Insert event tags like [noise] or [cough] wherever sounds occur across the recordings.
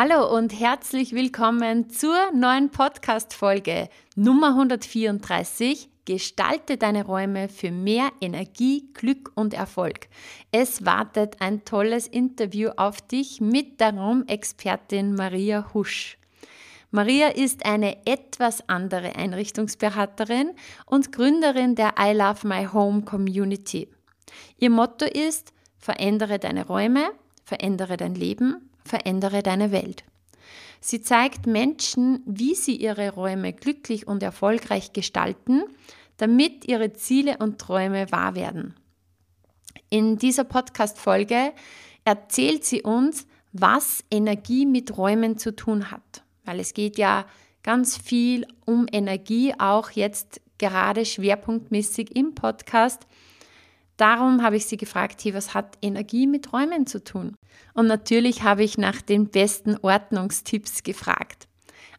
Hallo und herzlich willkommen zur neuen Podcast-Folge Nummer 134. Gestalte deine Räume für mehr Energie, Glück und Erfolg. Es wartet ein tolles Interview auf dich mit der Raumexpertin Maria Husch. Maria ist eine etwas andere Einrichtungsberaterin und Gründerin der I Love My Home Community. Ihr Motto ist, verändere deine Räume, verändere dein Leben verändere deine Welt. Sie zeigt Menschen, wie sie ihre Räume glücklich und erfolgreich gestalten, damit ihre Ziele und Träume wahr werden. In dieser Podcast-Folge erzählt sie uns, was Energie mit Räumen zu tun hat. Weil es geht ja ganz viel um Energie, auch jetzt gerade schwerpunktmäßig im Podcast. Darum habe ich sie gefragt, hey, was hat Energie mit Räumen zu tun? Und natürlich habe ich nach den besten Ordnungstipps gefragt.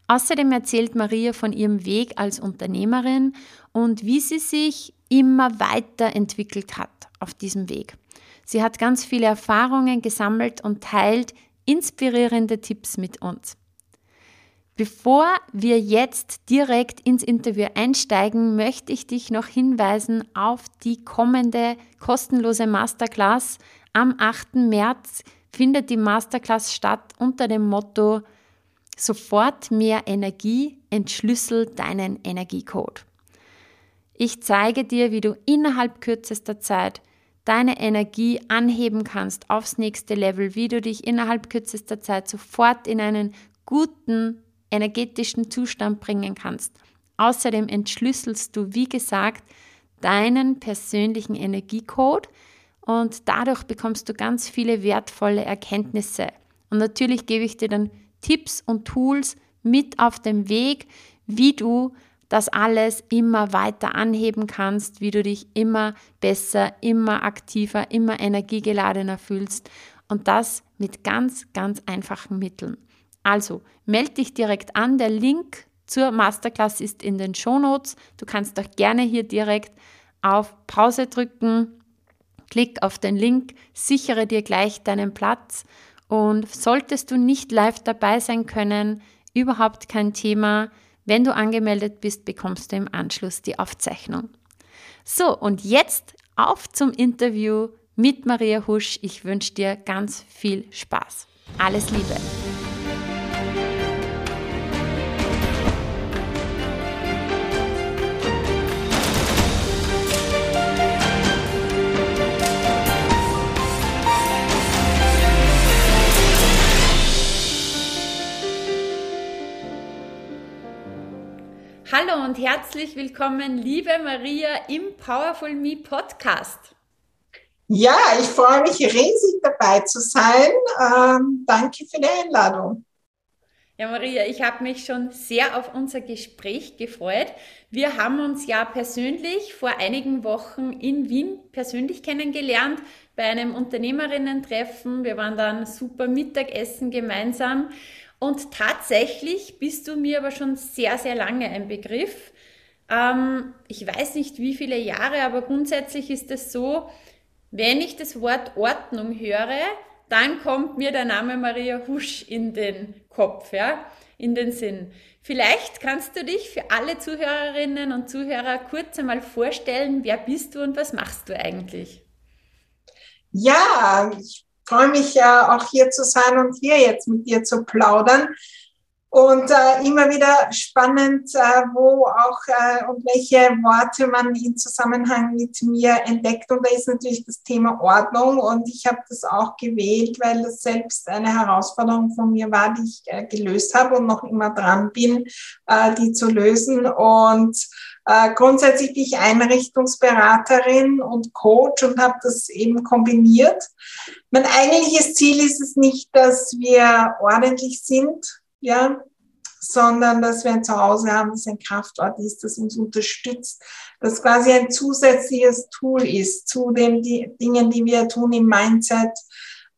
Außerdem erzählt Maria von ihrem Weg als Unternehmerin und wie sie sich immer weiterentwickelt hat auf diesem Weg. Sie hat ganz viele Erfahrungen gesammelt und teilt inspirierende Tipps mit uns. Bevor wir jetzt direkt ins Interview einsteigen, möchte ich dich noch hinweisen auf die kommende kostenlose Masterclass. Am 8. März findet die Masterclass statt unter dem Motto Sofort mehr Energie, entschlüssel deinen Energiecode. Ich zeige dir, wie du innerhalb kürzester Zeit deine Energie anheben kannst aufs nächste Level, wie du dich innerhalb kürzester Zeit sofort in einen guten energetischen Zustand bringen kannst. Außerdem entschlüsselst du, wie gesagt, deinen persönlichen Energiecode und dadurch bekommst du ganz viele wertvolle Erkenntnisse. Und natürlich gebe ich dir dann Tipps und Tools mit auf dem Weg, wie du das alles immer weiter anheben kannst, wie du dich immer besser, immer aktiver, immer energiegeladener fühlst und das mit ganz, ganz einfachen Mitteln. Also melde dich direkt an. Der Link zur Masterclass ist in den Show Notes. Du kannst auch gerne hier direkt auf Pause drücken. Klick auf den Link, sichere dir gleich deinen Platz und solltest du nicht live dabei sein können, überhaupt kein Thema. Wenn du angemeldet bist, bekommst du im Anschluss die Aufzeichnung. So, und jetzt auf zum Interview mit Maria Husch. Ich wünsche dir ganz viel Spaß. Alles Liebe! Hallo und herzlich willkommen, liebe Maria, im Powerful Me Podcast. Ja, ich freue mich riesig dabei zu sein. Ähm, danke für die Einladung. Ja, Maria, ich habe mich schon sehr auf unser Gespräch gefreut. Wir haben uns ja persönlich vor einigen Wochen in Wien persönlich kennengelernt bei einem Unternehmerinnen-Treffen. Wir waren dann super Mittagessen gemeinsam. Und tatsächlich bist du mir aber schon sehr, sehr lange ein Begriff. Ähm, ich weiß nicht wie viele Jahre, aber grundsätzlich ist es so, wenn ich das Wort Ordnung höre, dann kommt mir der Name Maria Husch in den Kopf, ja, in den Sinn. Vielleicht kannst du dich für alle Zuhörerinnen und Zuhörer kurz einmal vorstellen, wer bist du und was machst du eigentlich? Ja, ich freue mich ja auch hier zu sein und hier jetzt mit dir zu plaudern. Und äh, immer wieder spannend, äh, wo auch äh, und welche Worte man in Zusammenhang mit mir entdeckt. Und da ist natürlich das Thema Ordnung. Und ich habe das auch gewählt, weil das selbst eine Herausforderung von mir war, die ich äh, gelöst habe und noch immer dran bin, äh, die zu lösen. Und äh, grundsätzlich bin ich Einrichtungsberaterin und Coach und habe das eben kombiniert. Mein eigentliches Ziel ist es nicht, dass wir ordentlich sind, ja, sondern dass wir ein Zuhause haben, das ein Kraftort ist, das uns unterstützt, das quasi ein zusätzliches Tool ist zu den die Dingen, die wir tun im Mindset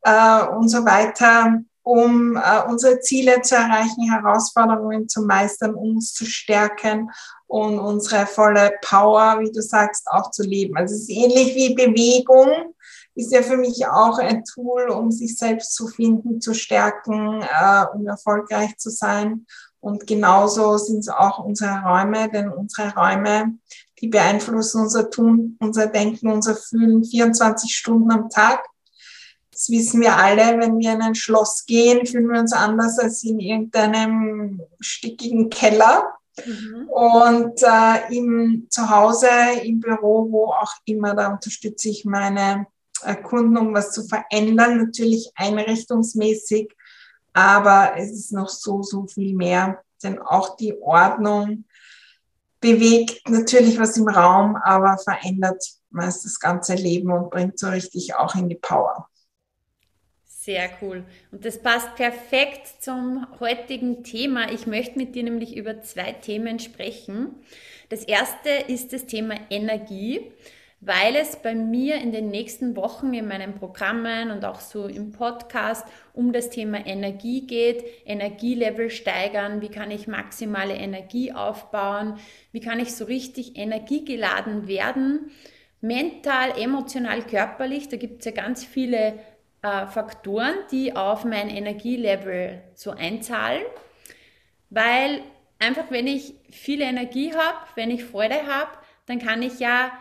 äh, und so weiter, um äh, unsere Ziele zu erreichen, Herausforderungen zu meistern, uns zu stärken und unsere volle Power, wie du sagst, auch zu leben. Also es ist ähnlich wie Bewegung ist ja für mich auch ein Tool, um sich selbst zu finden, zu stärken, äh, um erfolgreich zu sein. Und genauso sind es auch unsere Räume, denn unsere Räume, die beeinflussen unser Tun, unser Denken, unser Fühlen 24 Stunden am Tag. Das wissen wir alle, wenn wir in ein Schloss gehen, fühlen wir uns anders als in irgendeinem stickigen Keller. Mhm. Und äh, im Zuhause, im Büro, wo auch immer, da unterstütze ich meine Kunden, um was zu verändern, natürlich einrichtungsmäßig, aber es ist noch so, so viel mehr, denn auch die Ordnung bewegt natürlich was im Raum, aber verändert meist das ganze Leben und bringt so richtig auch in die Power. Sehr cool. Und das passt perfekt zum heutigen Thema. Ich möchte mit dir nämlich über zwei Themen sprechen. Das erste ist das Thema Energie weil es bei mir in den nächsten Wochen in meinen Programmen und auch so im Podcast um das Thema Energie geht, Energielevel steigern, wie kann ich maximale Energie aufbauen, wie kann ich so richtig energiegeladen werden, mental, emotional, körperlich, da gibt es ja ganz viele äh, Faktoren, die auf mein Energielevel so einzahlen, weil einfach wenn ich viel Energie habe, wenn ich Freude habe, dann kann ich ja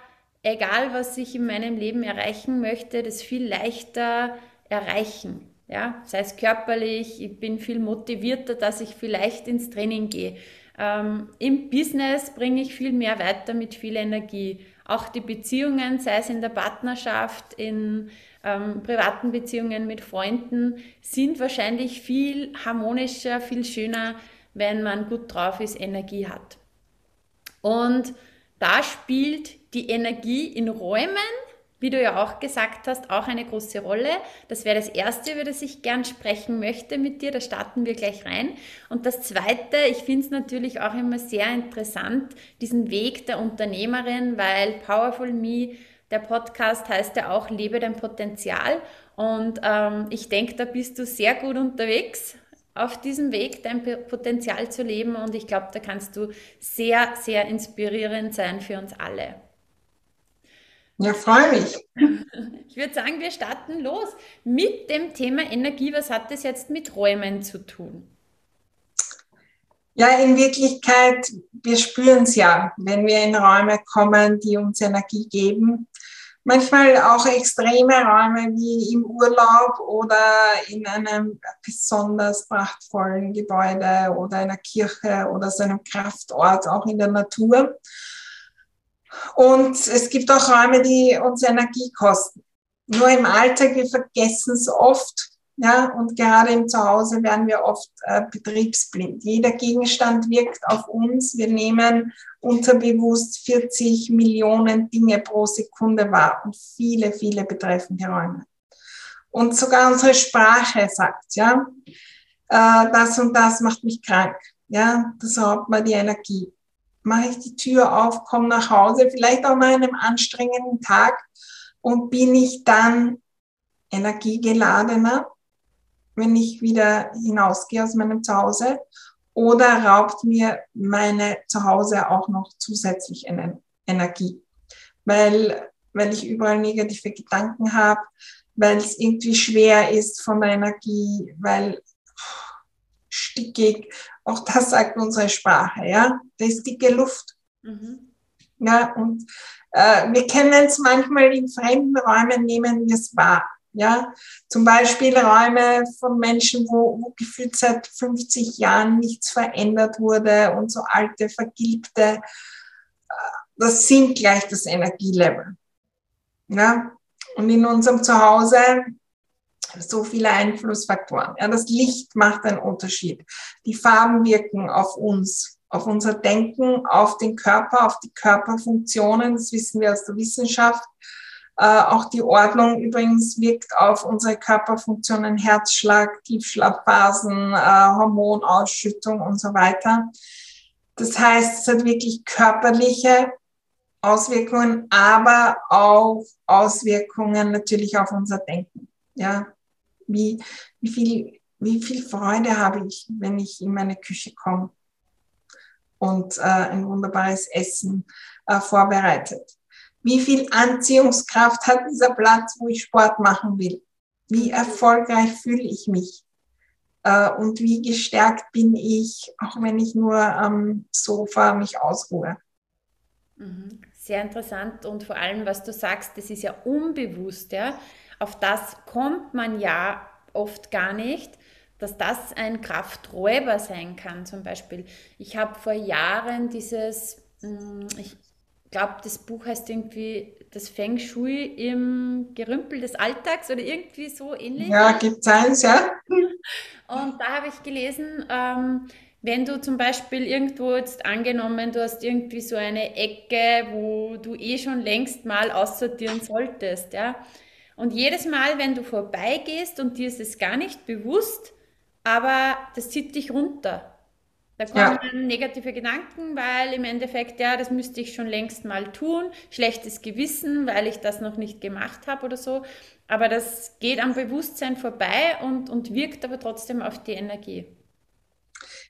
egal was ich in meinem Leben erreichen möchte, das viel leichter erreichen. Ja, sei es körperlich, ich bin viel motivierter, dass ich vielleicht ins Training gehe. Ähm, Im Business bringe ich viel mehr weiter mit viel Energie. Auch die Beziehungen, sei es in der Partnerschaft, in ähm, privaten Beziehungen mit Freunden, sind wahrscheinlich viel harmonischer, viel schöner, wenn man gut drauf ist, Energie hat. Und da spielt die Energie in Räumen, wie du ja auch gesagt hast, auch eine große Rolle. Das wäre das Erste, über das ich gern sprechen möchte mit dir. Da starten wir gleich rein. Und das Zweite, ich finde es natürlich auch immer sehr interessant, diesen Weg der Unternehmerin, weil Powerful Me, der Podcast heißt ja auch Lebe dein Potenzial. Und ähm, ich denke, da bist du sehr gut unterwegs auf diesem Weg dein Potenzial zu leben und ich glaube, da kannst du sehr, sehr inspirierend sein für uns alle. Ja, freue mich. [laughs] Ich würde sagen, wir starten los mit dem Thema Energie. Was hat das jetzt mit Räumen zu tun? Ja, in Wirklichkeit, wir spüren es ja, wenn wir in Räume kommen, die uns Energie geben. Manchmal auch extreme Räume wie im Urlaub oder in einem besonders prachtvollen Gebäude oder einer Kirche oder so einem Kraftort, auch in der Natur. Und es gibt auch Räume, die uns Energie kosten. Nur im Alltag, wir vergessen es oft. Ja, und gerade im Zuhause werden wir oft äh, betriebsblind. Jeder Gegenstand wirkt auf uns. Wir nehmen unterbewusst 40 Millionen Dinge pro Sekunde wahr und viele, viele betreffen die Räume. Und sogar unsere Sprache sagt, ja, äh, das und das macht mich krank. Ja, das raubt mir die Energie mache ich die Tür auf, komme nach Hause, vielleicht auch nach einem anstrengenden Tag und bin ich dann energiegeladener, wenn ich wieder hinausgehe aus meinem Zuhause oder raubt mir meine Zuhause auch noch zusätzlich Energie, weil, weil ich überall negative Gedanken habe, weil es irgendwie schwer ist von der Energie, weil stickig. Auch das sagt unsere Sprache, ja. Da ist dicke Luft. Mhm. Ja, und äh, wir kennen es manchmal in fremden Räumen, nehmen wir es wahr. Ja, zum Beispiel Räume von Menschen, wo, wo gefühlt seit 50 Jahren nichts verändert wurde und so alte, vergilbte, äh, das sinkt gleich das Energielevel. Ja, und in unserem Zuhause so viele Einflussfaktoren. Ja, das Licht macht einen Unterschied. Die Farben wirken auf uns, auf unser Denken, auf den Körper, auf die Körperfunktionen. Das wissen wir aus der Wissenschaft. Äh, auch die Ordnung übrigens wirkt auf unsere Körperfunktionen, Herzschlag, Tiefschlafphasen, äh, Hormonausschüttung und so weiter. Das heißt, es hat wirklich körperliche Auswirkungen, aber auch Auswirkungen natürlich auf unser Denken. Ja, wie, wie viel, wie viel Freude habe ich, wenn ich in meine Küche komme und äh, ein wunderbares Essen äh, vorbereitet. Wie viel Anziehungskraft hat dieser Platz, wo ich Sport machen will? Wie erfolgreich fühle ich mich? Äh, und wie gestärkt bin ich, auch wenn ich nur am Sofa mich ausruhe? Mhm. Sehr interessant und vor allem, was du sagst, das ist ja unbewusst, ja. Auf das kommt man ja oft gar nicht, dass das ein Krafträuber sein kann, zum Beispiel. Ich habe vor Jahren dieses, hm, ich glaube, das Buch heißt irgendwie das Feng Shui im Gerümpel des Alltags oder irgendwie so ähnlich. Ja, gibt es eins, ja. [laughs] Und da habe ich gelesen, ähm, wenn du zum Beispiel irgendwo jetzt angenommen, du hast irgendwie so eine Ecke, wo du eh schon längst mal aussortieren solltest, ja. Und jedes Mal, wenn du vorbeigehst und dir ist es gar nicht bewusst, aber das zieht dich runter. Da kommen ja. negative Gedanken, weil im Endeffekt, ja, das müsste ich schon längst mal tun. Schlechtes Gewissen, weil ich das noch nicht gemacht habe oder so. Aber das geht am Bewusstsein vorbei und, und wirkt aber trotzdem auf die Energie.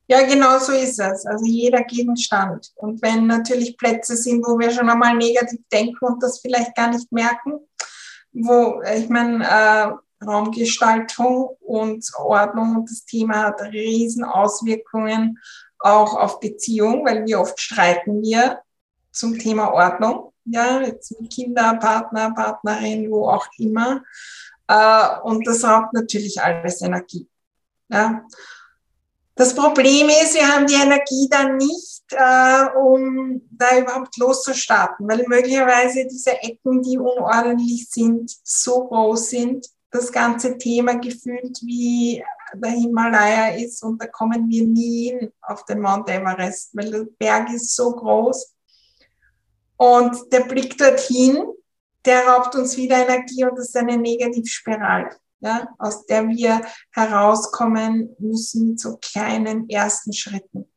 Ja, genau so ist es. Also jeder Gegenstand. Und wenn natürlich Plätze sind, wo wir schon einmal negativ denken und das vielleicht gar nicht merken, wo, ich meine, äh, Raumgestaltung und Ordnung und das Thema hat riesen Auswirkungen auch auf Beziehung, weil wie oft streiten wir zum Thema Ordnung, ja, jetzt mit Kinder, Partner, Partnerin, wo auch immer. Äh, und das raubt natürlich alles Energie. Ja. Das Problem ist, wir haben die Energie dann nicht, äh, um da überhaupt loszustarten, weil möglicherweise diese Ecken, die unordentlich sind, so groß sind, das ganze Thema gefühlt wie der Himalaya ist und da kommen wir nie hin auf den Mount Everest, weil der Berg ist so groß. Und der Blick dorthin, der raubt uns wieder Energie und das ist eine Negativspirale ja, aus der wir herauskommen müssen so kleinen ersten Schritten.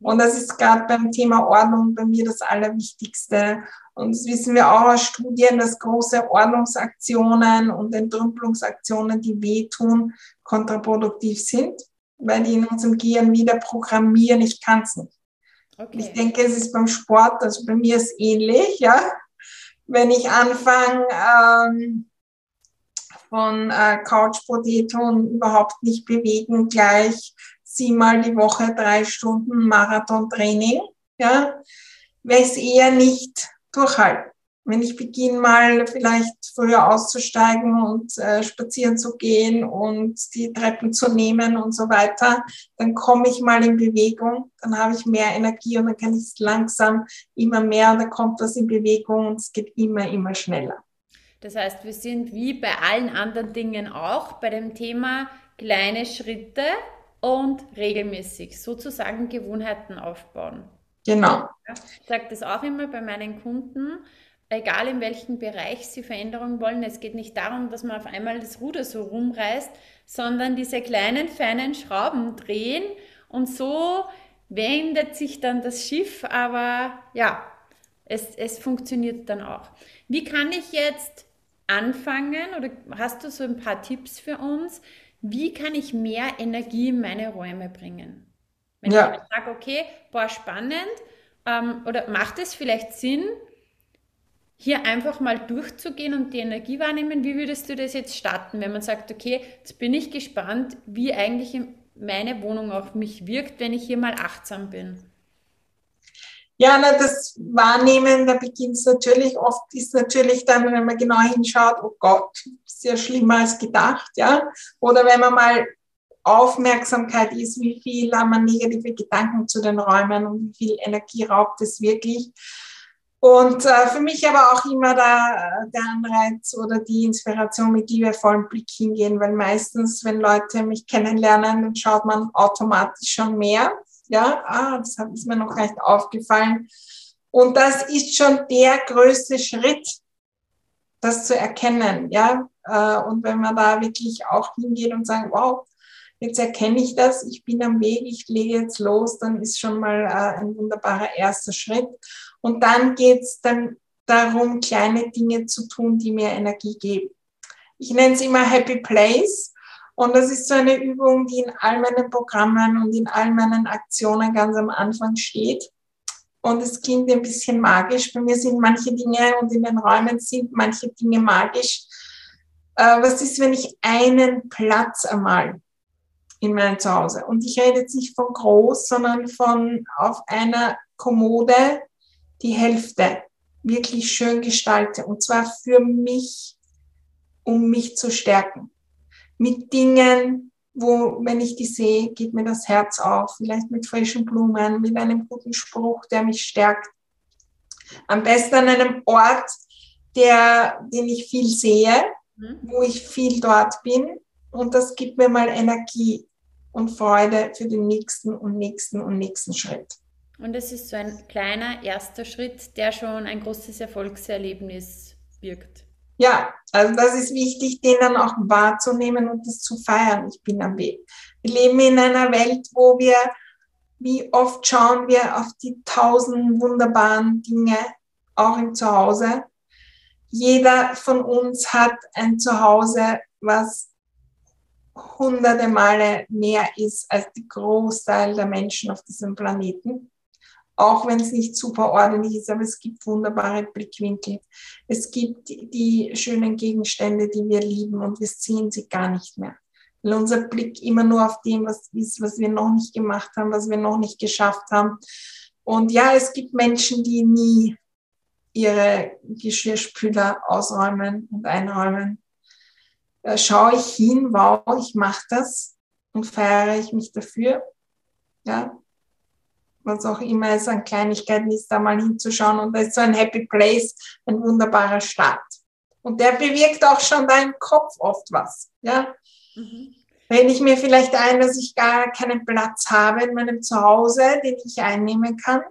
Und das ist gerade beim Thema Ordnung bei mir das Allerwichtigste. Und das wissen wir auch aus Studien, dass große Ordnungsaktionen und Entrümpelungsaktionen, die wehtun, kontraproduktiv sind, weil die in unserem Gehirn wieder programmieren, ich kann es nicht. Okay. Ich denke, es ist beim Sport, also bei mir ist ähnlich, ja. Wenn ich anfange, ähm, von äh, Couch Potato und überhaupt nicht bewegen, gleich siebenmal die Woche drei Stunden Marathon-Training, ja, werde es eher nicht durchhalten. Wenn ich beginne mal vielleicht früher auszusteigen und äh, spazieren zu gehen und die Treppen zu nehmen und so weiter, dann komme ich mal in Bewegung, dann habe ich mehr Energie und dann kann ich es langsam immer mehr und dann kommt was in Bewegung und es geht immer, immer schneller. Das heißt, wir sind wie bei allen anderen Dingen auch bei dem Thema kleine Schritte und regelmäßig sozusagen Gewohnheiten aufbauen. Genau. Ich sage das auch immer bei meinen Kunden, egal in welchem Bereich sie Veränderungen wollen. Es geht nicht darum, dass man auf einmal das Ruder so rumreißt, sondern diese kleinen, feinen Schrauben drehen und so wendet sich dann das Schiff, aber ja, es, es funktioniert dann auch. Wie kann ich jetzt anfangen oder hast du so ein paar Tipps für uns? Wie kann ich mehr Energie in meine Räume bringen? Wenn ja. ich sage, okay, boah, spannend, ähm, oder macht es vielleicht Sinn, hier einfach mal durchzugehen und die Energie wahrnehmen? Wie würdest du das jetzt starten, wenn man sagt, okay, jetzt bin ich gespannt, wie eigentlich meine Wohnung auf mich wirkt, wenn ich hier mal achtsam bin? Ja, na, das Wahrnehmen, da beginnt es natürlich, oft ist natürlich dann, wenn man genau hinschaut, oh Gott, ja schlimmer als gedacht, ja. Oder wenn man mal Aufmerksamkeit ist, wie viel haben wir negative Gedanken zu den Räumen und wie viel Energie raubt es wirklich. Und äh, für mich aber auch immer der, der Anreiz oder die Inspiration, mit liebevollem Blick hingehen, weil meistens, wenn Leute mich kennenlernen, dann schaut man automatisch schon mehr. Ja, ah, das ist mir noch nicht aufgefallen. Und das ist schon der größte Schritt, das zu erkennen. Ja, äh, und wenn man da wirklich auch hingeht und sagt, wow, jetzt erkenne ich das, ich bin am Weg, ich lege jetzt los, dann ist schon mal äh, ein wunderbarer erster Schritt. Und dann geht es dann darum, kleine Dinge zu tun, die mir Energie geben. Ich nenne es immer Happy Place. Und das ist so eine Übung, die in all meinen Programmen und in all meinen Aktionen ganz am Anfang steht. Und es klingt ein bisschen magisch. Bei mir sind manche Dinge und in den Räumen sind manche Dinge magisch. Äh, was ist, wenn ich einen Platz einmal in meinem Zuhause. Und ich rede jetzt nicht von groß, sondern von auf einer Kommode die Hälfte wirklich schön gestalte. Und zwar für mich, um mich zu stärken. Mit Dingen, wo, wenn ich die sehe, geht mir das Herz auf. Vielleicht mit frischen Blumen, mit einem guten Spruch, der mich stärkt. Am besten an einem Ort, der, den ich viel sehe, mhm. wo ich viel dort bin. Und das gibt mir mal Energie und Freude für den nächsten und nächsten und nächsten Schritt. Und es ist so ein kleiner erster Schritt, der schon ein großes Erfolgserlebnis birgt. Ja, also das ist wichtig, den dann auch wahrzunehmen und das zu feiern. Ich bin am Weg. Wir leben in einer Welt, wo wir, wie oft schauen wir auf die tausend wunderbaren Dinge, auch im Zuhause. Jeder von uns hat ein Zuhause, was hunderte Male mehr ist als die Großteil der Menschen auf diesem Planeten. Auch wenn es nicht super ordentlich ist, aber es gibt wunderbare Blickwinkel. Es gibt die schönen Gegenstände, die wir lieben und wir sehen sie gar nicht mehr. Weil unser Blick immer nur auf dem, was ist, was wir noch nicht gemacht haben, was wir noch nicht geschafft haben. Und ja, es gibt Menschen, die nie ihre Geschirrspüler ausräumen und einräumen äh, schaue ich hin, wow, ich mache das und feiere ich mich dafür. Ja, was auch immer es an Kleinigkeiten ist, da mal hinzuschauen. Und da ist so ein Happy Place, ein wunderbarer Start. Und der bewirkt auch schon deinen Kopf oft was. Ja. Mhm. Wenn ich mir vielleicht ein, dass ich gar keinen Platz habe in meinem Zuhause, den ich einnehmen kann,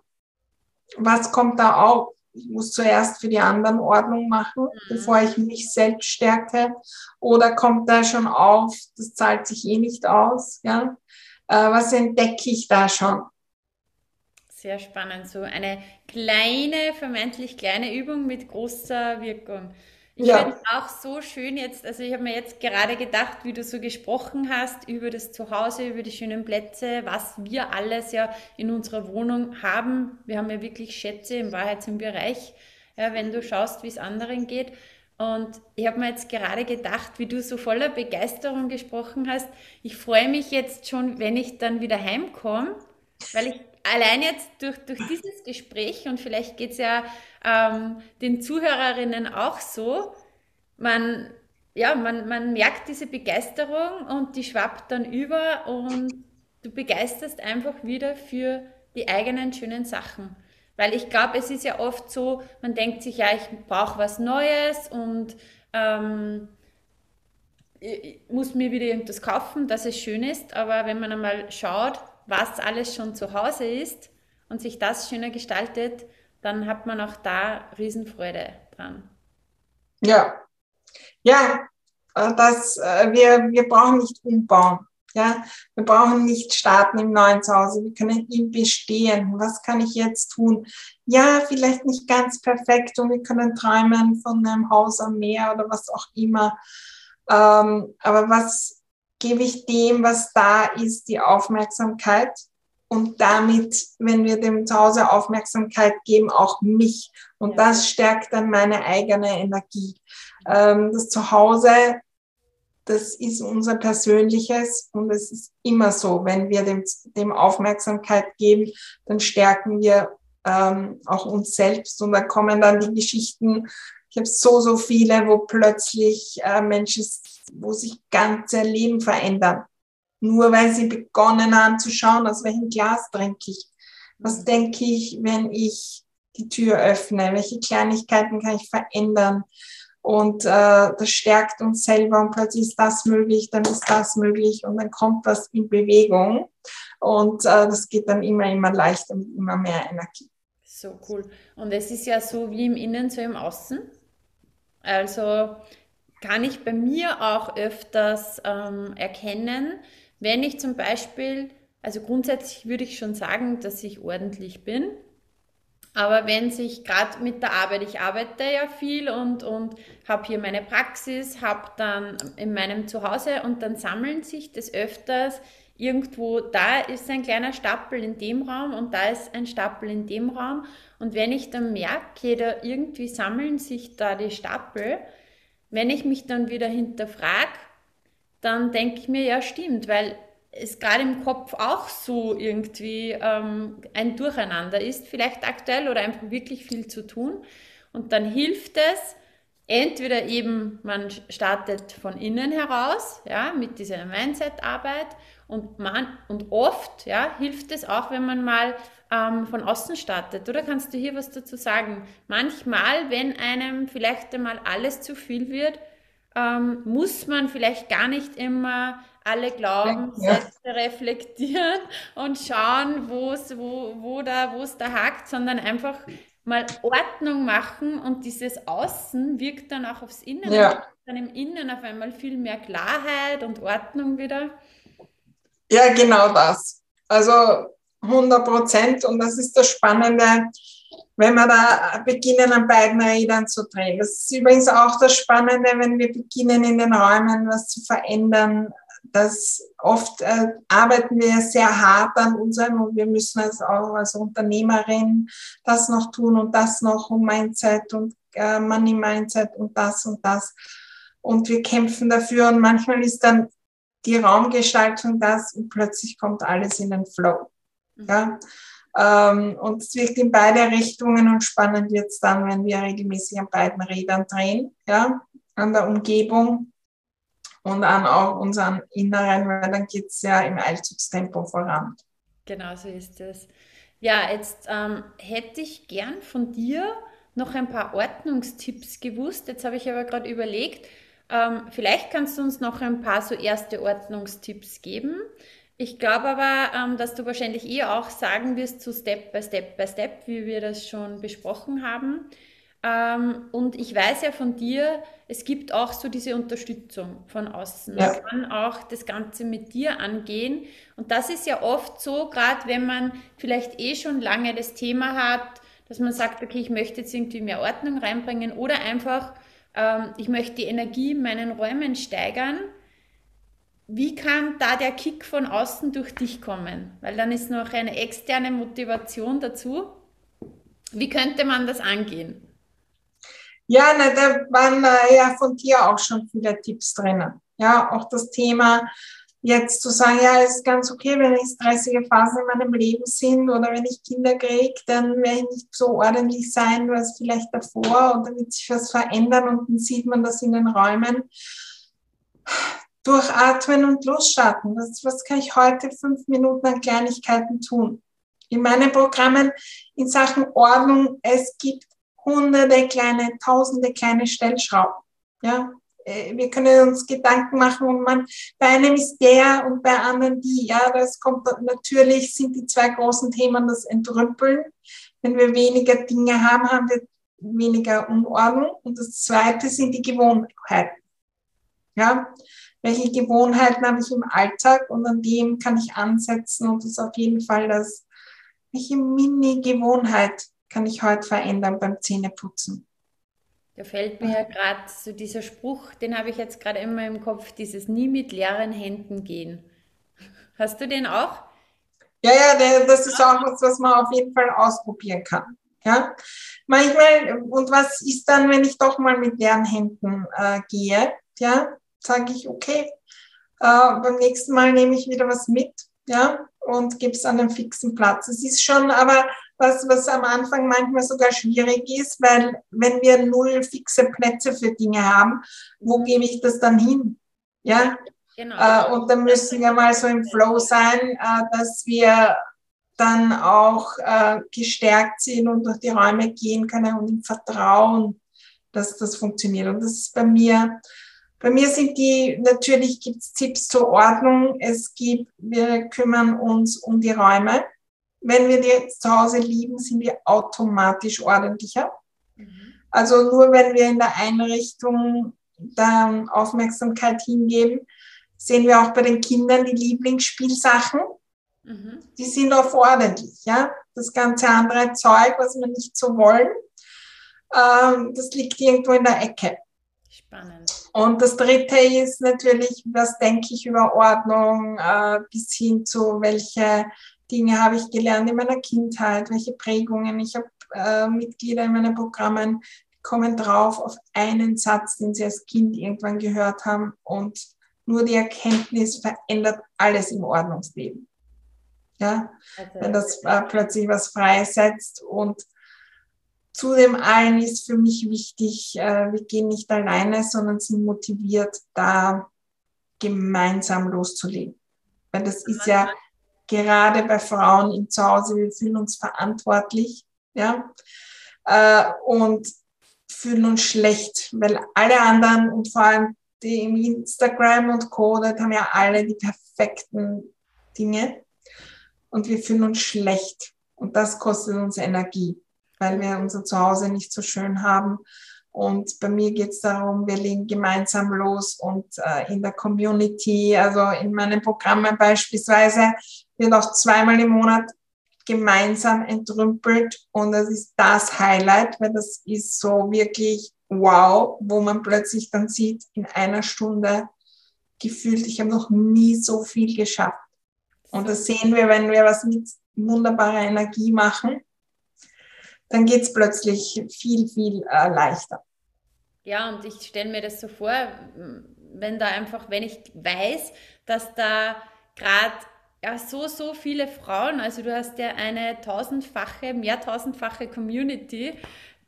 was kommt da auch? ich muss zuerst für die anderen Ordnung machen, mhm. bevor ich mich selbst stärke. Oder kommt da schon auf, das zahlt sich eh nicht aus. Ja? Äh, was entdecke ich da schon? Sehr spannend. So eine kleine, vermeintlich kleine Übung mit großer Wirkung. Ich ja. finde es auch so schön jetzt, also ich habe mir jetzt gerade gedacht, wie du so gesprochen hast über das Zuhause, über die schönen Plätze, was wir alles ja in unserer Wohnung haben. Wir haben ja wirklich Schätze im Wahrheitsbereich, ja, wenn du schaust, wie es anderen geht. Und ich habe mir jetzt gerade gedacht, wie du so voller Begeisterung gesprochen hast. Ich freue mich jetzt schon, wenn ich dann wieder heimkomme, weil ich allein jetzt durch, durch dieses Gespräch und vielleicht geht es ja ähm, den Zuhörerinnen auch so, man, ja, man, man merkt diese Begeisterung und die schwappt dann über und du begeisterst einfach wieder für die eigenen schönen Sachen. Weil ich glaube, es ist ja oft so, man denkt sich, ja, ich brauche was Neues und ähm, ich muss mir wieder irgendwas kaufen, dass es schön ist. Aber wenn man einmal schaut, was alles schon zu Hause ist und sich das schöner gestaltet, dann hat man auch da Riesenfreude dran. Ja, ja, äh, das, äh, wir, wir brauchen nicht umbauen. Ja, wir brauchen nicht starten im neuen Zuhause. Wir können im Bestehen. Was kann ich jetzt tun? Ja, vielleicht nicht ganz perfekt und wir können träumen von einem Haus am Meer oder was auch immer. Ähm, aber was gebe ich dem, was da ist, die Aufmerksamkeit und damit, wenn wir dem Zuhause Aufmerksamkeit geben, auch mich. Und ja. das stärkt dann meine eigene Energie. Ähm, das Zuhause, das ist unser Persönliches und es ist immer so, wenn wir dem, dem Aufmerksamkeit geben, dann stärken wir ähm, auch uns selbst. Und da kommen dann die Geschichten, ich habe so, so viele, wo plötzlich äh, Menschen, wo sich ganze Leben verändern. Nur weil sie begonnen haben zu schauen, aus welchem Glas trinke ich. Was denke ich, wenn ich die Tür öffne? Welche Kleinigkeiten kann ich verändern? Und äh, das stärkt uns selber und plötzlich ist das möglich, dann ist das möglich und dann kommt das in Bewegung. Und äh, das geht dann immer, immer leichter mit immer mehr Energie. So cool. Und es ist ja so wie im Innen, so im Außen. Also kann ich bei mir auch öfters ähm, erkennen, wenn ich zum Beispiel, also grundsätzlich würde ich schon sagen, dass ich ordentlich bin. Aber wenn sich gerade mit der Arbeit, ich arbeite ja viel und, und habe hier meine Praxis, habe dann in meinem Zuhause und dann sammeln sich des Öfters irgendwo, da ist ein kleiner Stapel in dem Raum und da ist ein Stapel in dem Raum. Und wenn ich dann merke, da irgendwie sammeln sich da die Stapel, wenn ich mich dann wieder hinterfrage, dann denke ich mir, ja stimmt, weil es gerade im Kopf auch so irgendwie ähm, ein Durcheinander ist, vielleicht aktuell oder einfach wirklich viel zu tun. Und dann hilft es, entweder eben man startet von innen heraus, ja, mit dieser Mindset-Arbeit und man und oft, ja, hilft es auch, wenn man mal ähm, von außen startet. Oder kannst du hier was dazu sagen? Manchmal, wenn einem vielleicht einmal alles zu viel wird, ähm, muss man vielleicht gar nicht immer alle Glaubenssätze ja. reflektieren und schauen, wo's, wo, wo da, wo es da hakt, sondern einfach mal Ordnung machen und dieses Außen wirkt dann auch aufs Innen. Ja. Dann im Innen auf einmal viel mehr Klarheit und Ordnung wieder. Ja, genau das. Also 100 Prozent. Und das ist das Spannende wenn wir da beginnen, an beiden Rädern zu drehen. Das ist übrigens auch das Spannende, wenn wir beginnen, in den Räumen was zu verändern. dass oft äh, arbeiten wir sehr hart an unserem und wir müssen als auch als Unternehmerin das noch tun und das noch und Mindset und äh, Money Mindset und das und das. Und wir kämpfen dafür und manchmal ist dann die Raumgestaltung das und plötzlich kommt alles in den Flow. Ja? Ähm, und es wirkt in beide Richtungen und spannend wird es dann, wenn wir regelmäßig an beiden Rädern drehen, ja, an der Umgebung und an auch unseren Inneren, weil dann geht es ja im Eilzugstempo voran. Genau so ist es. Ja, jetzt ähm, hätte ich gern von dir noch ein paar Ordnungstipps gewusst. Jetzt habe ich aber gerade überlegt, ähm, vielleicht kannst du uns noch ein paar so erste Ordnungstipps geben. Ich glaube aber, ähm, dass du wahrscheinlich eh auch sagen wirst zu Step by Step by Step, wie wir das schon besprochen haben. Ähm, und ich weiß ja von dir, es gibt auch so diese Unterstützung von außen. Ja. Man kann auch das Ganze mit dir angehen. Und das ist ja oft so, gerade wenn man vielleicht eh schon lange das Thema hat, dass man sagt, okay, ich möchte jetzt irgendwie mehr Ordnung reinbringen oder einfach, ähm, ich möchte die Energie in meinen Räumen steigern wie kann da der Kick von außen durch dich kommen? Weil dann ist noch eine externe Motivation dazu. Wie könnte man das angehen? Ja, na, da waren ja von dir auch schon viele Tipps drin. Ja, auch das Thema jetzt zu sagen, ja, es ist ganz okay, wenn es stressige Phasen in meinem Leben sind oder wenn ich Kinder kriege, dann werde ich nicht so ordentlich sein, es vielleicht davor und dann wird sich was verändern und dann sieht man das in den Räumen durchatmen und losstarten. Was, was kann ich heute fünf Minuten an Kleinigkeiten tun? In meinen Programmen in Sachen Ordnung, es gibt hunderte kleine, tausende kleine Stellschrauben. Ja, äh, wir können uns Gedanken machen und man, bei einem ist der und bei anderen die. Ja, das kommt natürlich, sind die zwei großen Themen das Entrümpeln. Wenn wir weniger Dinge haben, haben wir weniger Unordnung. Und das zweite sind die Gewohnheiten. Ja, welche Gewohnheiten habe ich im Alltag und an dem kann ich ansetzen und das ist auf jeden Fall das, welche Mini-Gewohnheit kann ich heute verändern beim Zähneputzen. Da fällt mir ja gerade so dieser Spruch, den habe ich jetzt gerade immer im Kopf, dieses nie mit leeren Händen gehen. Hast du den auch? Ja, ja, das ist auch was, was man auf jeden Fall ausprobieren kann. Ja, manchmal, und was ist dann, wenn ich doch mal mit leeren Händen äh, gehe? Ja, sage ich, okay, äh, beim nächsten Mal nehme ich wieder was mit, ja, und gebe es an einen fixen Platz. Es ist schon, aber was, was am Anfang manchmal sogar schwierig ist, weil wenn wir null fixe Plätze für Dinge haben, wo mhm. gebe ich das dann hin? Ja, genau. Äh, und dann müssen wir mal so im Flow sein, äh, dass wir dann auch äh, gestärkt sind und durch die Räume gehen können und im Vertrauen, dass das funktioniert. Und das ist bei mir, bei mir sind die, natürlich gibt es Tipps zur Ordnung. Es gibt, wir kümmern uns um die Räume. Wenn wir die zu Hause lieben, sind wir automatisch ordentlicher. Mhm. Also nur wenn wir in der Einrichtung dann Aufmerksamkeit hingeben, sehen wir auch bei den Kindern die Lieblingsspielsachen. Mhm. Die sind oft ordentlich, ja. Das ganze andere Zeug, was wir nicht so wollen, ähm, das liegt irgendwo in der Ecke. Spannend. Und das dritte ist natürlich, was denke ich über Ordnung, äh, bis hin zu welche Dinge habe ich gelernt in meiner Kindheit, welche Prägungen. Ich habe äh, Mitglieder in meinen Programmen, die kommen drauf auf einen Satz, den sie als Kind irgendwann gehört haben und nur die Erkenntnis verändert alles im Ordnungsleben. Ja, okay. wenn das äh, plötzlich was freisetzt und zu dem allen ist für mich wichtig, äh, wir gehen nicht alleine, sondern sind motiviert, da gemeinsam loszulegen. Weil das ist ja gerade bei Frauen im Zuhause, wir fühlen uns verantwortlich, ja, äh, und fühlen uns schlecht, weil alle anderen und vor allem die im Instagram und Co., da haben ja alle die perfekten Dinge und wir fühlen uns schlecht und das kostet uns Energie, weil wir unser Zuhause nicht so schön haben und bei mir geht es darum, wir legen gemeinsam los und äh, in der Community, also in meinen Programmen beispielsweise, wird auch zweimal im Monat gemeinsam entrümpelt und das ist das Highlight, weil das ist so wirklich wow, wo man plötzlich dann sieht, in einer Stunde gefühlt, ich habe noch nie so viel geschafft. Und das sehen wir, wenn wir was mit wunderbarer Energie machen dann geht es plötzlich viel, viel äh, leichter. Ja, und ich stelle mir das so vor, wenn da einfach, wenn ich weiß, dass da gerade ja, so, so viele Frauen, also du hast ja eine tausendfache, mehrtausendfache Community,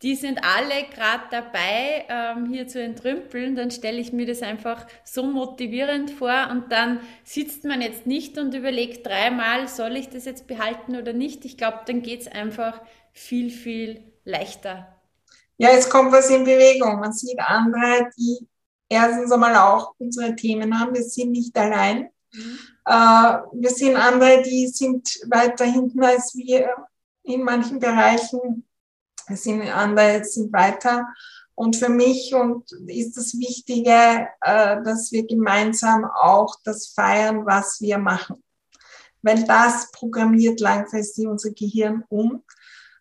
die sind alle gerade dabei, ähm, hier zu entrümpeln, dann stelle ich mir das einfach so motivierend vor und dann sitzt man jetzt nicht und überlegt dreimal, soll ich das jetzt behalten oder nicht. Ich glaube, dann geht es einfach viel, viel leichter. Ja, es kommt was in Bewegung. Man sieht andere, die erstens einmal auch unsere Themen haben. Wir sind nicht allein. Mhm. Äh, wir sind andere, die sind weiter hinten als wir in manchen Bereichen. Wir sind andere, sind weiter. Und für mich und ist das Wichtige, äh, dass wir gemeinsam auch das feiern, was wir machen. Weil das programmiert langfristig unser Gehirn um.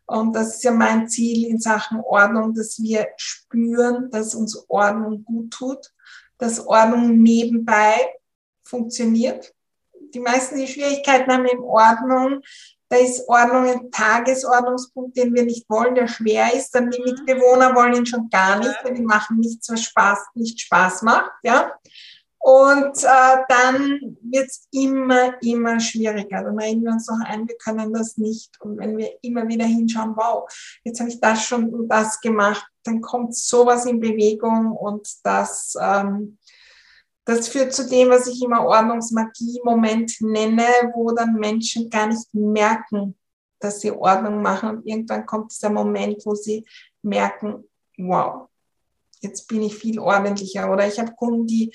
Und das ist ja mein Ziel in Sachen Ordnung, dass wir spüren, dass uns Ordnung gut tut, dass Ordnung nebenbei funktioniert. Die meisten, die Schwierigkeiten haben in Ordnung, da ist Ordnung ein Tagesordnungspunkt, den wir nicht wollen, der schwer ist. Dann die mhm. Mitbewohner wollen ihn schon gar nicht, weil die machen nichts, was Spaß, nicht Spaß macht. Ja? Und äh, dann wird es immer, immer schwieriger. Dann reden wir uns noch ein, wir können das nicht. Und wenn wir immer wieder hinschauen, wow, jetzt habe ich das schon und das gemacht, dann kommt sowas in Bewegung und das, ähm, das führt zu dem, was ich immer Ordnungsmagie-Moment nenne, wo dann Menschen gar nicht merken, dass sie Ordnung machen. Und irgendwann kommt dieser Moment, wo sie merken, wow, jetzt bin ich viel ordentlicher. Oder ich habe Kunden, die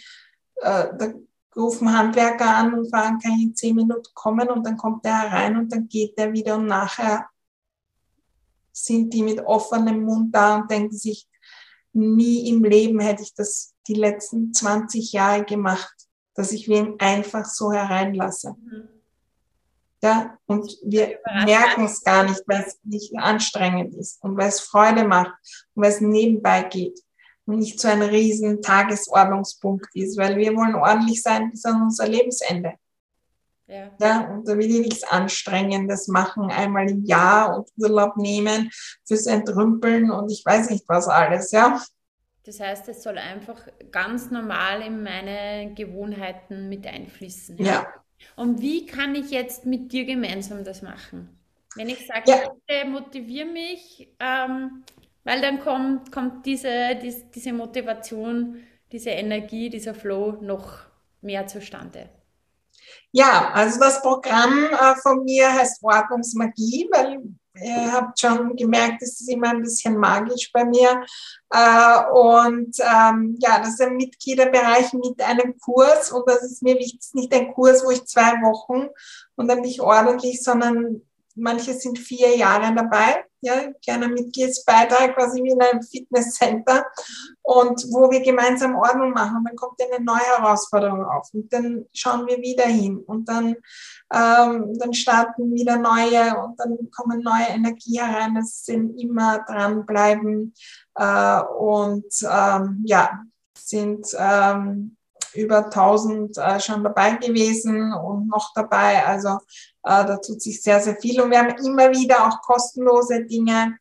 äh, da rufen Handwerker an und fragen, kann ich in zehn Minuten kommen und dann kommt der herein und dann geht der wieder und nachher sind die mit offenem Mund da und denken sich, nie im Leben hätte ich das die letzten 20 Jahre gemacht, dass ich wen einfach so hereinlasse. Mhm. Ja, und wir merken es gar nicht, weil es nicht anstrengend ist und weil es Freude macht und weil es nebenbei geht nicht so ein riesen Tagesordnungspunkt ist, weil wir wollen ordentlich sein bis an unser Lebensende. Ja. ja. und da will ich nichts Anstrengendes machen, einmal im Jahr und Urlaub nehmen fürs Entrümpeln und ich weiß nicht was alles, ja. Das heißt, es soll einfach ganz normal in meine Gewohnheiten mit einfließen. Ja. Und wie kann ich jetzt mit dir gemeinsam das machen? Wenn ich sage, ja. bitte motiviere mich, ähm, weil dann kommt, kommt diese, diese, Motivation, diese Energie, dieser Flow noch mehr zustande. Ja, also das Programm äh, von mir heißt Ordnungsmagie, weil ihr habt schon gemerkt, es ist immer ein bisschen magisch bei mir. Äh, und ähm, ja, das ist ein Mitgliederbereich mit einem Kurs und das ist mir wichtig, nicht ein Kurs, wo ich zwei Wochen und dann bin ich ordentlich, sondern manche sind vier Jahre dabei, ja, kleiner Mitgliedsbeitrag, quasi wie in einem Fitnesscenter und wo wir gemeinsam Ordnung machen. dann kommt eine neue Herausforderung auf und dann schauen wir wieder hin und dann, ähm, dann starten wieder neue und dann kommen neue Energie herein. Es sind immer dranbleiben äh, und ähm, ja, sind ähm, über 1000 äh, schon dabei gewesen und noch dabei. Also da tut sich sehr, sehr viel. Und wir haben immer wieder auch kostenlose Dinge.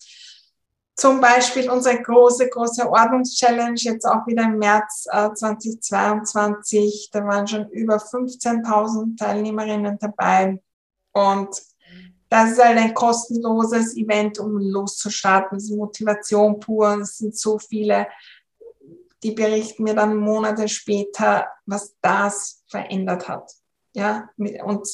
Zum Beispiel unsere große, große Ordnungschallenge, jetzt auch wieder im März äh, 2022. Da waren schon über 15.000 Teilnehmerinnen dabei. Und das ist halt ein kostenloses Event, um loszustarten. Das ist Motivation pur. Es sind so viele die berichten mir dann Monate später, was das verändert hat. Ja, und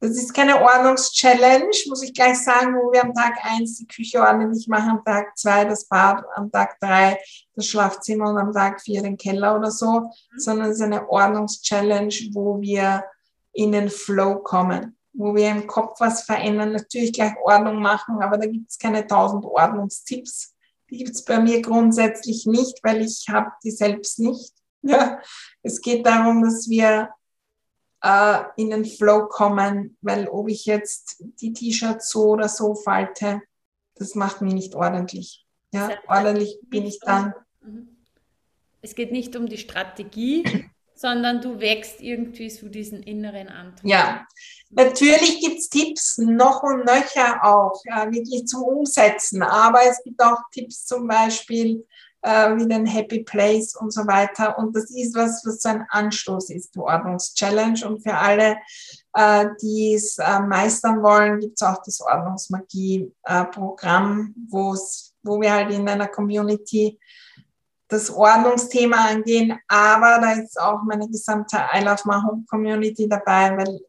das ist keine Ordnungschallenge, muss ich gleich sagen, wo wir am Tag eins die Küche ordentlich machen, am Tag zwei das Bad, am Tag drei das Schlafzimmer und am Tag vier den Keller oder so, mhm. sondern es ist eine Ordnungschallenge, wo wir in den Flow kommen, wo wir im Kopf was verändern, natürlich gleich Ordnung machen, aber da gibt es keine tausend Ordnungstipps, die gibt es bei mir grundsätzlich nicht, weil ich habe die selbst nicht. [laughs] Ja, es geht darum, dass wir äh, in den Flow kommen, weil ob ich jetzt die T-Shirts so oder so falte, das macht mich nicht ordentlich. Ja, ordentlich bin ich dann. Mhm. Es geht nicht um die Strategie, [clears throat] sondern du wächst irgendwie so diesen inneren Antrieb. Ja, natürlich gibt es Tipps noch und nöcher auch, äh, wirklich zum Umsetzen, aber es gibt auch Tipps zum Beispiel äh, wie den Happy Place und so weiter. Und das ist was, was so ein Anstoß ist, die Ordnungschallenge. Und für alle, äh, die es äh, meistern wollen, gibt es auch das Ordnungsmagie-Programm, wo wir halt in einer Community das Ordnungsthema angehen, aber da ist auch meine gesamte I Love My Home Community dabei, weil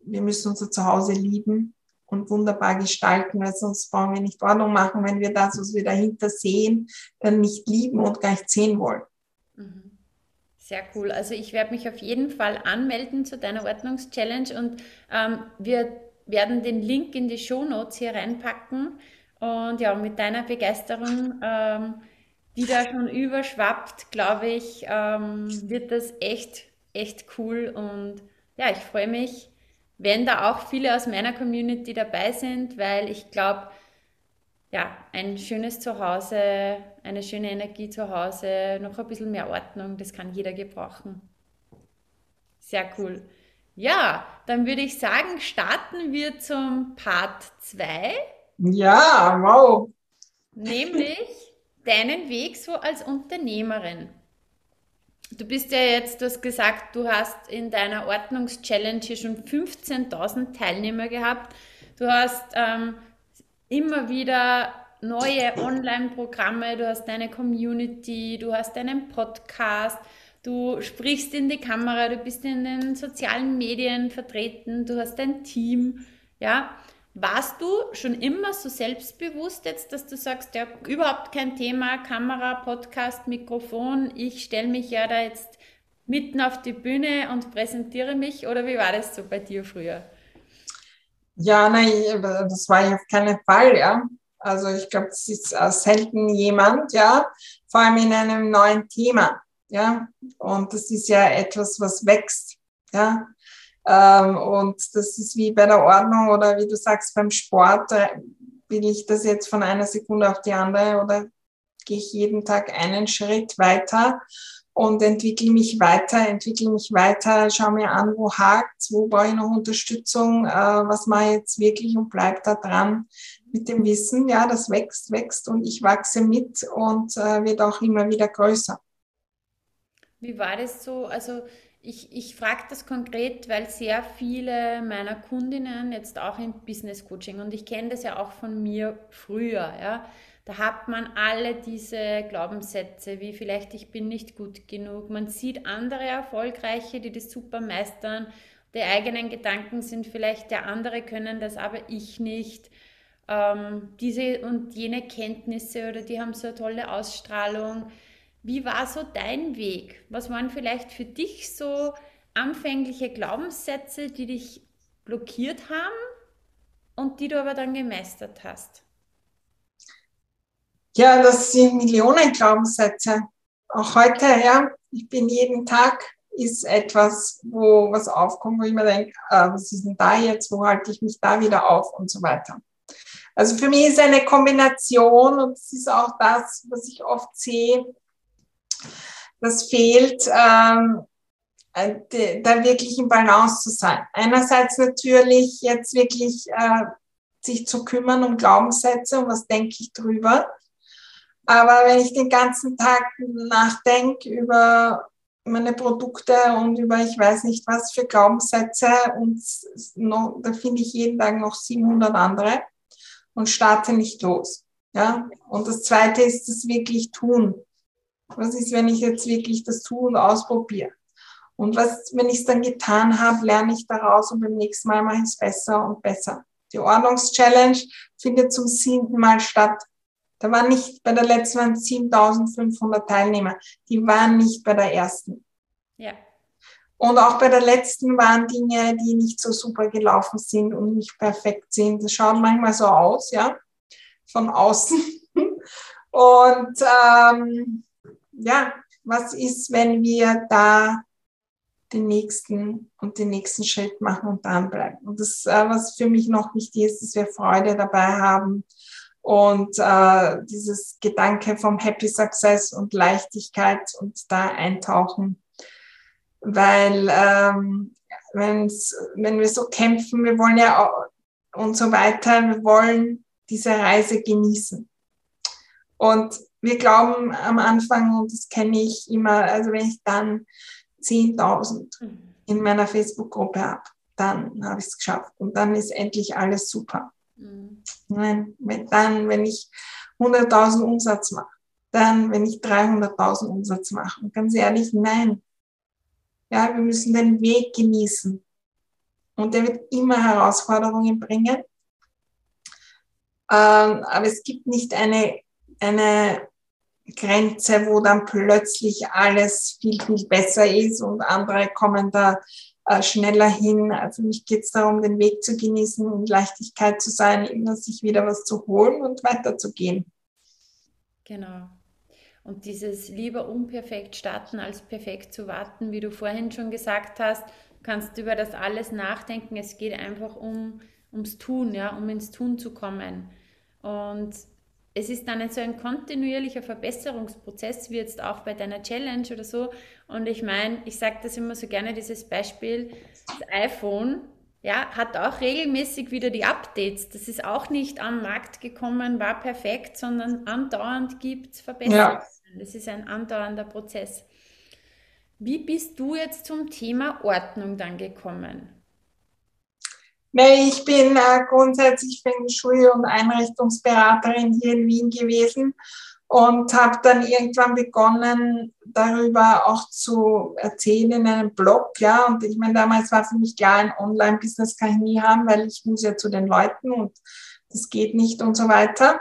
wir müssen unser Zuhause lieben und wunderbar gestalten, weil sonst brauchen wir nicht Ordnung machen, wenn wir das, was wir dahinter sehen, dann nicht lieben und gar nicht sehen wollen. Mhm. Sehr cool. Also ich werde mich auf jeden Fall anmelden zu deiner Ordnungschallenge und ähm, wir werden den Link in die Show Notes hier reinpacken. Und ja, mit deiner Begeisterung ähm, die da schon überschwappt, glaube ich, ähm, wird das echt, echt cool. Und ja, ich freue mich, wenn da auch viele aus meiner Community dabei sind, weil ich glaube, ja, ein schönes Zuhause, eine schöne Energie zu Hause, noch ein bisschen mehr Ordnung, das kann jeder gebrauchen. Sehr cool. Ja, dann würde ich sagen, starten wir zum Part 2. Ja, wow. Nämlich deinen Weg so als Unternehmerin? Du bist ja jetzt, du hast gesagt, du hast in deiner Ordnungschallenge hier schon 15.000 Teilnehmer gehabt. Du hast ähm, immer wieder neue Online-Programme, du hast deine Community, du hast deinen Podcast, du sprichst in die Kamera, du bist in den sozialen Medien vertreten, du hast dein Team, ja. Warst du schon immer so selbstbewusst jetzt, dass du sagst, ja, überhaupt kein Thema, Kamera, Podcast, Mikrofon, ich stelle mich ja da jetzt mitten auf die Bühne und präsentiere mich oder wie war das so bei dir früher? Ja, nein, das war ja auf keinen Fall, ja. Also ich glaube, es ist äh, selten jemand, ja, vor allem in einem neuen Thema, ja. Und das ist ja etwas, was wächst, ja. Ähm, und das ist wie bei der Ordnung oder wie du sagst beim Sport, will ich das jetzt von einer Sekunde auf die andere oder gehe ich jeden Tag einen Schritt weiter und entwickle mich weiter, entwickle mich weiter, schaue mir an, wo hakt, wo brauche ich noch Unterstützung, äh, was mache ich jetzt wirklich und bleib da dran mit dem Wissen, ja, das wächst, wächst und ich wachse mit und äh, wird auch immer wieder größer. Wie war das so? Also ich, ich frage das konkret, weil sehr viele meiner Kundinnen jetzt auch im Business Coaching und ich kenne das ja auch von mir früher, ja. Da hat man alle diese Glaubenssätze, wie vielleicht ich bin nicht gut genug. Man sieht andere Erfolgreiche, die das super meistern. Die eigenen Gedanken sind vielleicht, der andere können das, aber ich nicht. Ähm, diese und jene Kenntnisse oder die haben so eine tolle Ausstrahlung wie war so dein Weg? Was waren vielleicht für dich so anfängliche Glaubenssätze, die dich blockiert haben und die du aber dann gemeistert hast? Ja, das sind Millionen Glaubenssätze. Auch heute, ja. Ich bin jeden Tag ist etwas, wo was aufkommt, wo ich mir denke, äh, was ist denn da jetzt, wo halte ich mich da wieder auf und so weiter. Also für mich ist eine Kombination und es ist auch das, was ich oft sehe, das fehlt, ähm, äh, da wirklich im Balance zu sein. Einerseits natürlich jetzt wirklich äh, sich zu kümmern um Glaubenssätze und was denke ich drüber. Aber wenn ich den ganzen Tag nachdenke über meine Produkte und über ich weiß nicht was für Glaubenssätze und noch, da finde ich jeden Tag noch 700 andere und starte nicht los. Ja, und das zweite ist das wirklich tun. Was ist, wenn ich jetzt wirklich das tue und ausprobiere? Und was, wenn ich es dann getan habe, lerne ich daraus und beim nächsten Mal mache ich es besser und besser. Die Ordnungschallenge findet zum siebten Mal statt. Da waren nicht, bei der letzten waren 7500 Teilnehmer. Die waren nicht bei der ersten. Ja. Und auch bei der letzten waren Dinge, die nicht so super gelaufen sind und nicht perfekt sind. Das schaut manchmal so aus, ja, von außen. [laughs] Und ähm, ja, was ist, wenn wir da den nächsten und den nächsten Schritt machen und dranbleiben. Und das, äh, was für mich noch wichtig ist, dass wir Freude dabei haben und äh, dieses Gedanke vom Happy Success und Leichtigkeit und da eintauchen. Weil ähm, wenn's, wenn wir so kämpfen, wir wollen ja auch, und so weiter, wir wollen diese Reise genießen. Und wir glauben am Anfang, und das kenne ich immer, also wenn ich dann 10.000 mhm. in meiner Facebook-Gruppe habe, dann habe ich es geschafft und dann ist endlich alles super. Mhm. Nein, wenn, dann, wenn ich 100.000 Umsatz mache, dann, wenn ich 300.000 Umsatz mache. Und ganz ehrlich, nein. Ja, wir müssen den Weg genießen. Und der wird immer Herausforderungen bringen. Ähm, aber es gibt nicht eine, eine Grenze, wo dann plötzlich alles viel, viel besser ist und andere kommen da äh, schneller hin. Für mich geht es darum, den Weg zu genießen und Leichtigkeit zu sein, immer sich wieder was zu holen und weiterzugehen. Genau. Und dieses lieber unperfekt starten als perfekt zu warten, wie du vorhin schon gesagt hast, kannst über das alles nachdenken. Es geht einfach um, ums Tun, ja, um ins Tun zu kommen. Und es ist dann so ein kontinuierlicher Verbesserungsprozess, wie jetzt auch bei deiner Challenge oder so. Und ich meine, ich sage das immer so gerne, dieses Beispiel, das iPhone, ja, hat auch regelmäßig wieder die Updates. Das ist auch nicht am Markt gekommen, war perfekt, sondern andauernd gibt es Verbesserungen. Ja. Das ist ein andauernder Prozess. Wie bist du jetzt zum Thema Ordnung dann gekommen? Nee, ich bin äh, grundsätzlich Feng Shui und Einrichtungsberaterin hier in Wien gewesen und habe dann irgendwann begonnen, darüber auch zu erzählen in einem Blog. Ja, und ich meine, damals war für mich klar, ein Online-Business kann ich nie haben, weil ich muss ja zu den Leuten und das geht nicht und so weiter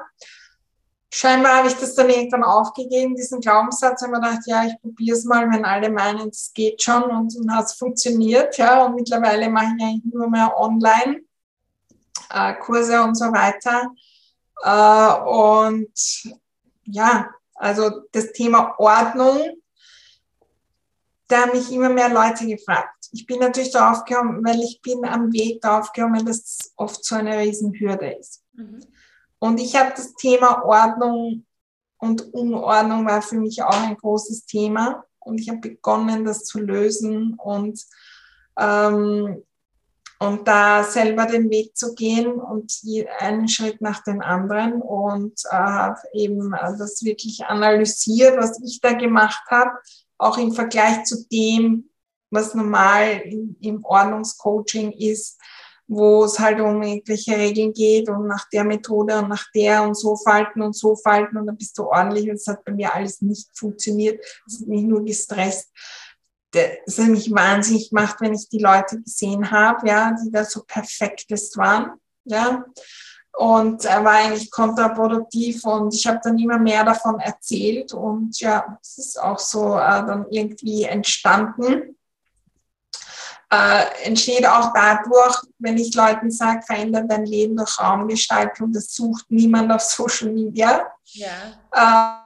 scheinbar habe ich das dann irgendwann aufgegeben, diesen Glaubenssatz, und mir gedacht, ja, ich probiere es mal, wenn alle meinen, es geht schon und dann hat es funktioniert, ja, und mittlerweile mache ich eigentlich nur mehr online äh, Kurse und so weiter. Äh, und ja, also das Thema Ordnung, da haben mich immer mehr Leute gefragt. Ich bin natürlich darauf gekommen, weil ich bin am Weg darauf gekommen, dass es oft so eine Riesenhürde ist. Mhm. Und ich habe das Thema Ordnung und Unordnung war für mich auch ein großes Thema. Und ich habe begonnen, das zu lösen und, ähm, und da selber den Weg zu gehen und einen Schritt nach dem anderen und äh, habe eben das wirklich analysiert, was ich da gemacht habe, auch im Vergleich zu dem, was normal im, im Ordnungscoaching ist, wo es halt um irgendwelche Regeln geht und nach der Methode und nach der und so falten und so falten und dann bist du ordentlich und es hat bei mir alles nicht funktioniert. Es hat mich nur gestresst. Das hat mich wahnsinnig gemacht, wenn ich die Leute gesehen habe, ja, die da so perfektest waren, ja. Und er war eigentlich kontraproduktiv und ich habe dann immer mehr davon erzählt und ja, es ist auch so äh, dann irgendwie entstanden äh, entsteht auch dadurch, wenn ich Leuten sage, verändere dein Leben durch Raumgestaltung, das sucht niemand auf Social Media. Ja. Äh,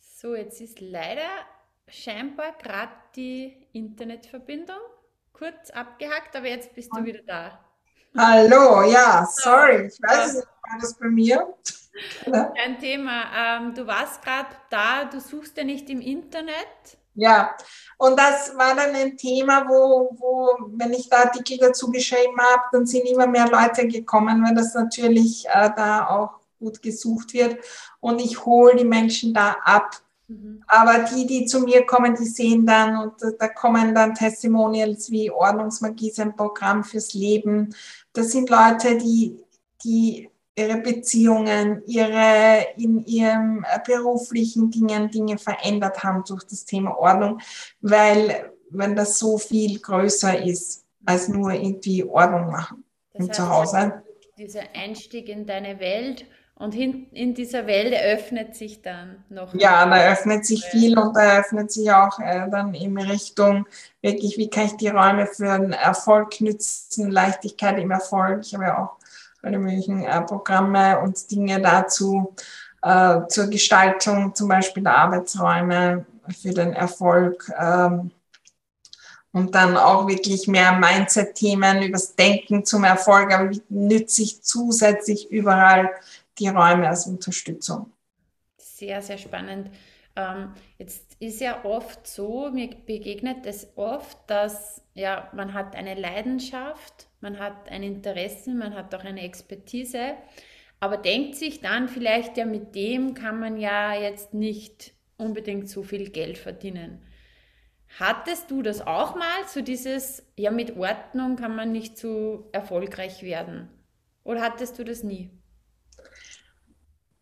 so, jetzt ist leider scheinbar gerade die Internetverbindung kurz abgehackt, aber jetzt bist du wieder da. Hallo, ja, sorry, ich weiß nicht, war das bei mir? [laughs] Kein Thema. Ähm, du warst gerade da, du suchst ja nicht im Internet. Ja, und das war dann ein Thema, wo, wo wenn ich da Artikel dazu geschrieben habe, dann sind immer mehr Leute gekommen, weil das natürlich äh, da auch gut gesucht wird. Und ich hole die Menschen da ab. Mhm. Aber die, die zu mir kommen, die sehen dann und da kommen dann Testimonials wie Ordnungsmagie ist ein Programm fürs Leben. Das sind Leute, die, die ihre Beziehungen, ihre in ihrem beruflichen Dingen Dinge verändert haben durch das Thema Ordnung, weil wenn das so viel größer ist als nur irgendwie Ordnung machen das im heißt, Zuhause. Dieser Einstieg in deine Welt und in, in dieser Welt eröffnet sich dann noch. Ja, da eröffnet sich viel und da eröffnet sich auch äh, dann in Richtung wirklich, wie kann ich die Räume für den Erfolg nützen, Leichtigkeit im Erfolg. Ich habe ja auch alle möglichen äh, Programme und Dinge dazu äh, zur Gestaltung, zum Beispiel der Arbeitsräume für den Erfolg. Ähm, und dann auch wirklich mehr Mindset-Themen übers Denken zum Erfolg, aber wie nütze ich zusätzlich überall die Räume als Unterstützung. Sehr, sehr spannend. Ähm, jetzt ist ja oft so, mir begegnet es oft, dass ja, man hat eine Leidenschaft, man hat ein Interesse, man hat auch eine Expertise, aber denkt sich dann vielleicht, ja, mit dem kann man ja jetzt nicht unbedingt so viel Geld verdienen. Hattest du das auch mal, so dieses, ja, mit Ordnung kann man nicht so erfolgreich werden? Oder hattest du das nie?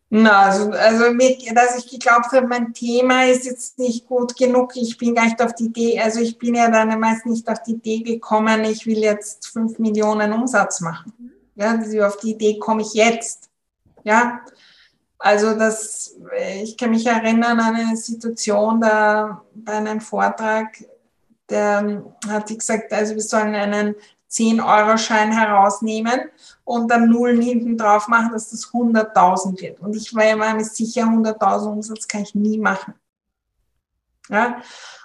Na, also, also mit, dass ich geglaubt habe, mein Thema ist jetzt nicht gut genug. Ich bin gar nicht auf die Idee, also ich bin ja dann meist nicht auf die Idee gekommen, ich will jetzt fünf Millionen Umsatz machen. Ja, also auf die Idee komme ich jetzt. Ja, also das, ich kann mich erinnern an eine Situation da bei einem Vortrag, der hat gesagt, also wir sollen einen 10-Euro-Schein herausnehmen und dann Nullen hinten drauf machen, dass das 100.000 wird. Und ich war mir sicher, 100.000 Umsatz kann ich nie machen. Ja?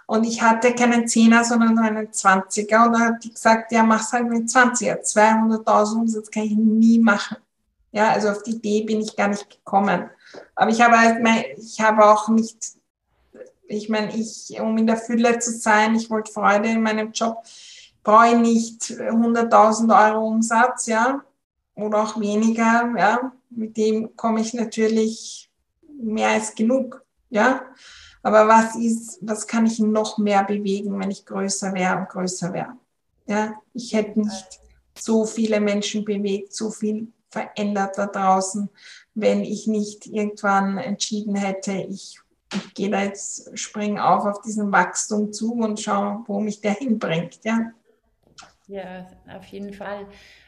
Und ich hatte keinen Zehner, sondern nur einen 20er. Und dann hat die gesagt, ja, mach's halt mit 20er. 200.000 Umsatz kann ich nie machen. Ja, also auf die Idee bin ich gar nicht gekommen. Aber ich habe halt, mein, ich habe auch nicht, ich meine, ich, um in der Fülle zu sein, ich wollte Freude in meinem Job, brauche ich nicht 100.000 Euro Umsatz, ja, oder auch weniger, ja. Mit dem komme ich natürlich mehr als genug, ja. Aber was ist, was kann ich noch mehr bewegen, wenn ich größer wäre und größer wäre? Ja, ich hätte nicht so viele Menschen bewegt, so viel verändert da draußen, wenn ich nicht irgendwann entschieden hätte, ich, ich gehe da jetzt, spring auf auf diesen Wachstum zu und schaue, wo mich der hinbringt, ja. Ja, auf jeden Fall.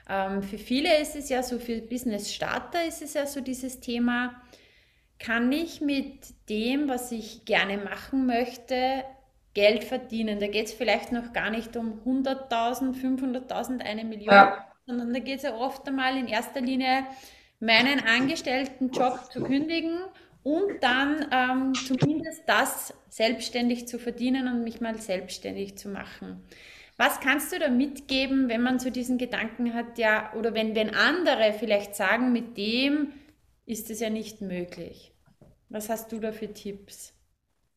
Ähm, für viele ist es ja so, für Business Starter ist es ja so dieses Thema, kann ich mit dem, was ich gerne machen möchte, Geld verdienen? Da geht es vielleicht noch gar nicht um 100.000, 500.000, eine Million, ja. sondern da geht es ja oft einmal in erster Linie, meinen angestellten Job zu kündigen und dann ähm, zumindest das selbstständig zu verdienen und mich mal selbstständig zu machen. Was kannst du da mitgeben, wenn man so diesen Gedanken hat, ja, oder wenn, wenn andere vielleicht sagen, mit dem ist es ja nicht möglich? Was hast du da für Tipps?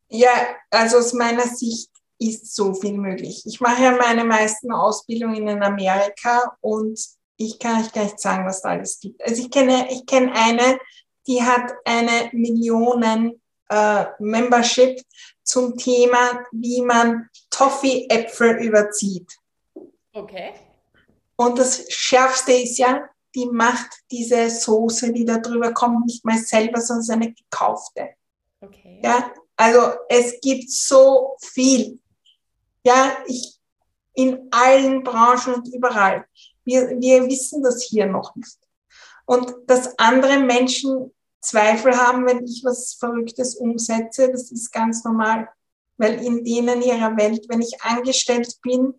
Ja, also aus meiner Sicht ist so viel möglich. Ich mache ja meine meisten Ausbildungen in Amerika und ich kann euch gar nicht sagen, was da alles gibt. Also ich kenne, ich kenne eine, die hat eine Millionen äh, Membership zum Thema, wie man Toffee-Äpfel überzieht. Okay. Und das Schärfste ist ja, die macht diese Soße, die da drüber kommt, nicht mal selber, sondern eine gekaufte. Okay. Ja, also es gibt so viel. Ja, ich, in allen Branchen und überall. Wir, wir wissen das hier noch nicht. Und dass andere Menschen Zweifel haben, wenn ich was Verrücktes umsetze, das ist ganz normal. Weil in denen ihrer Welt, wenn ich angestellt bin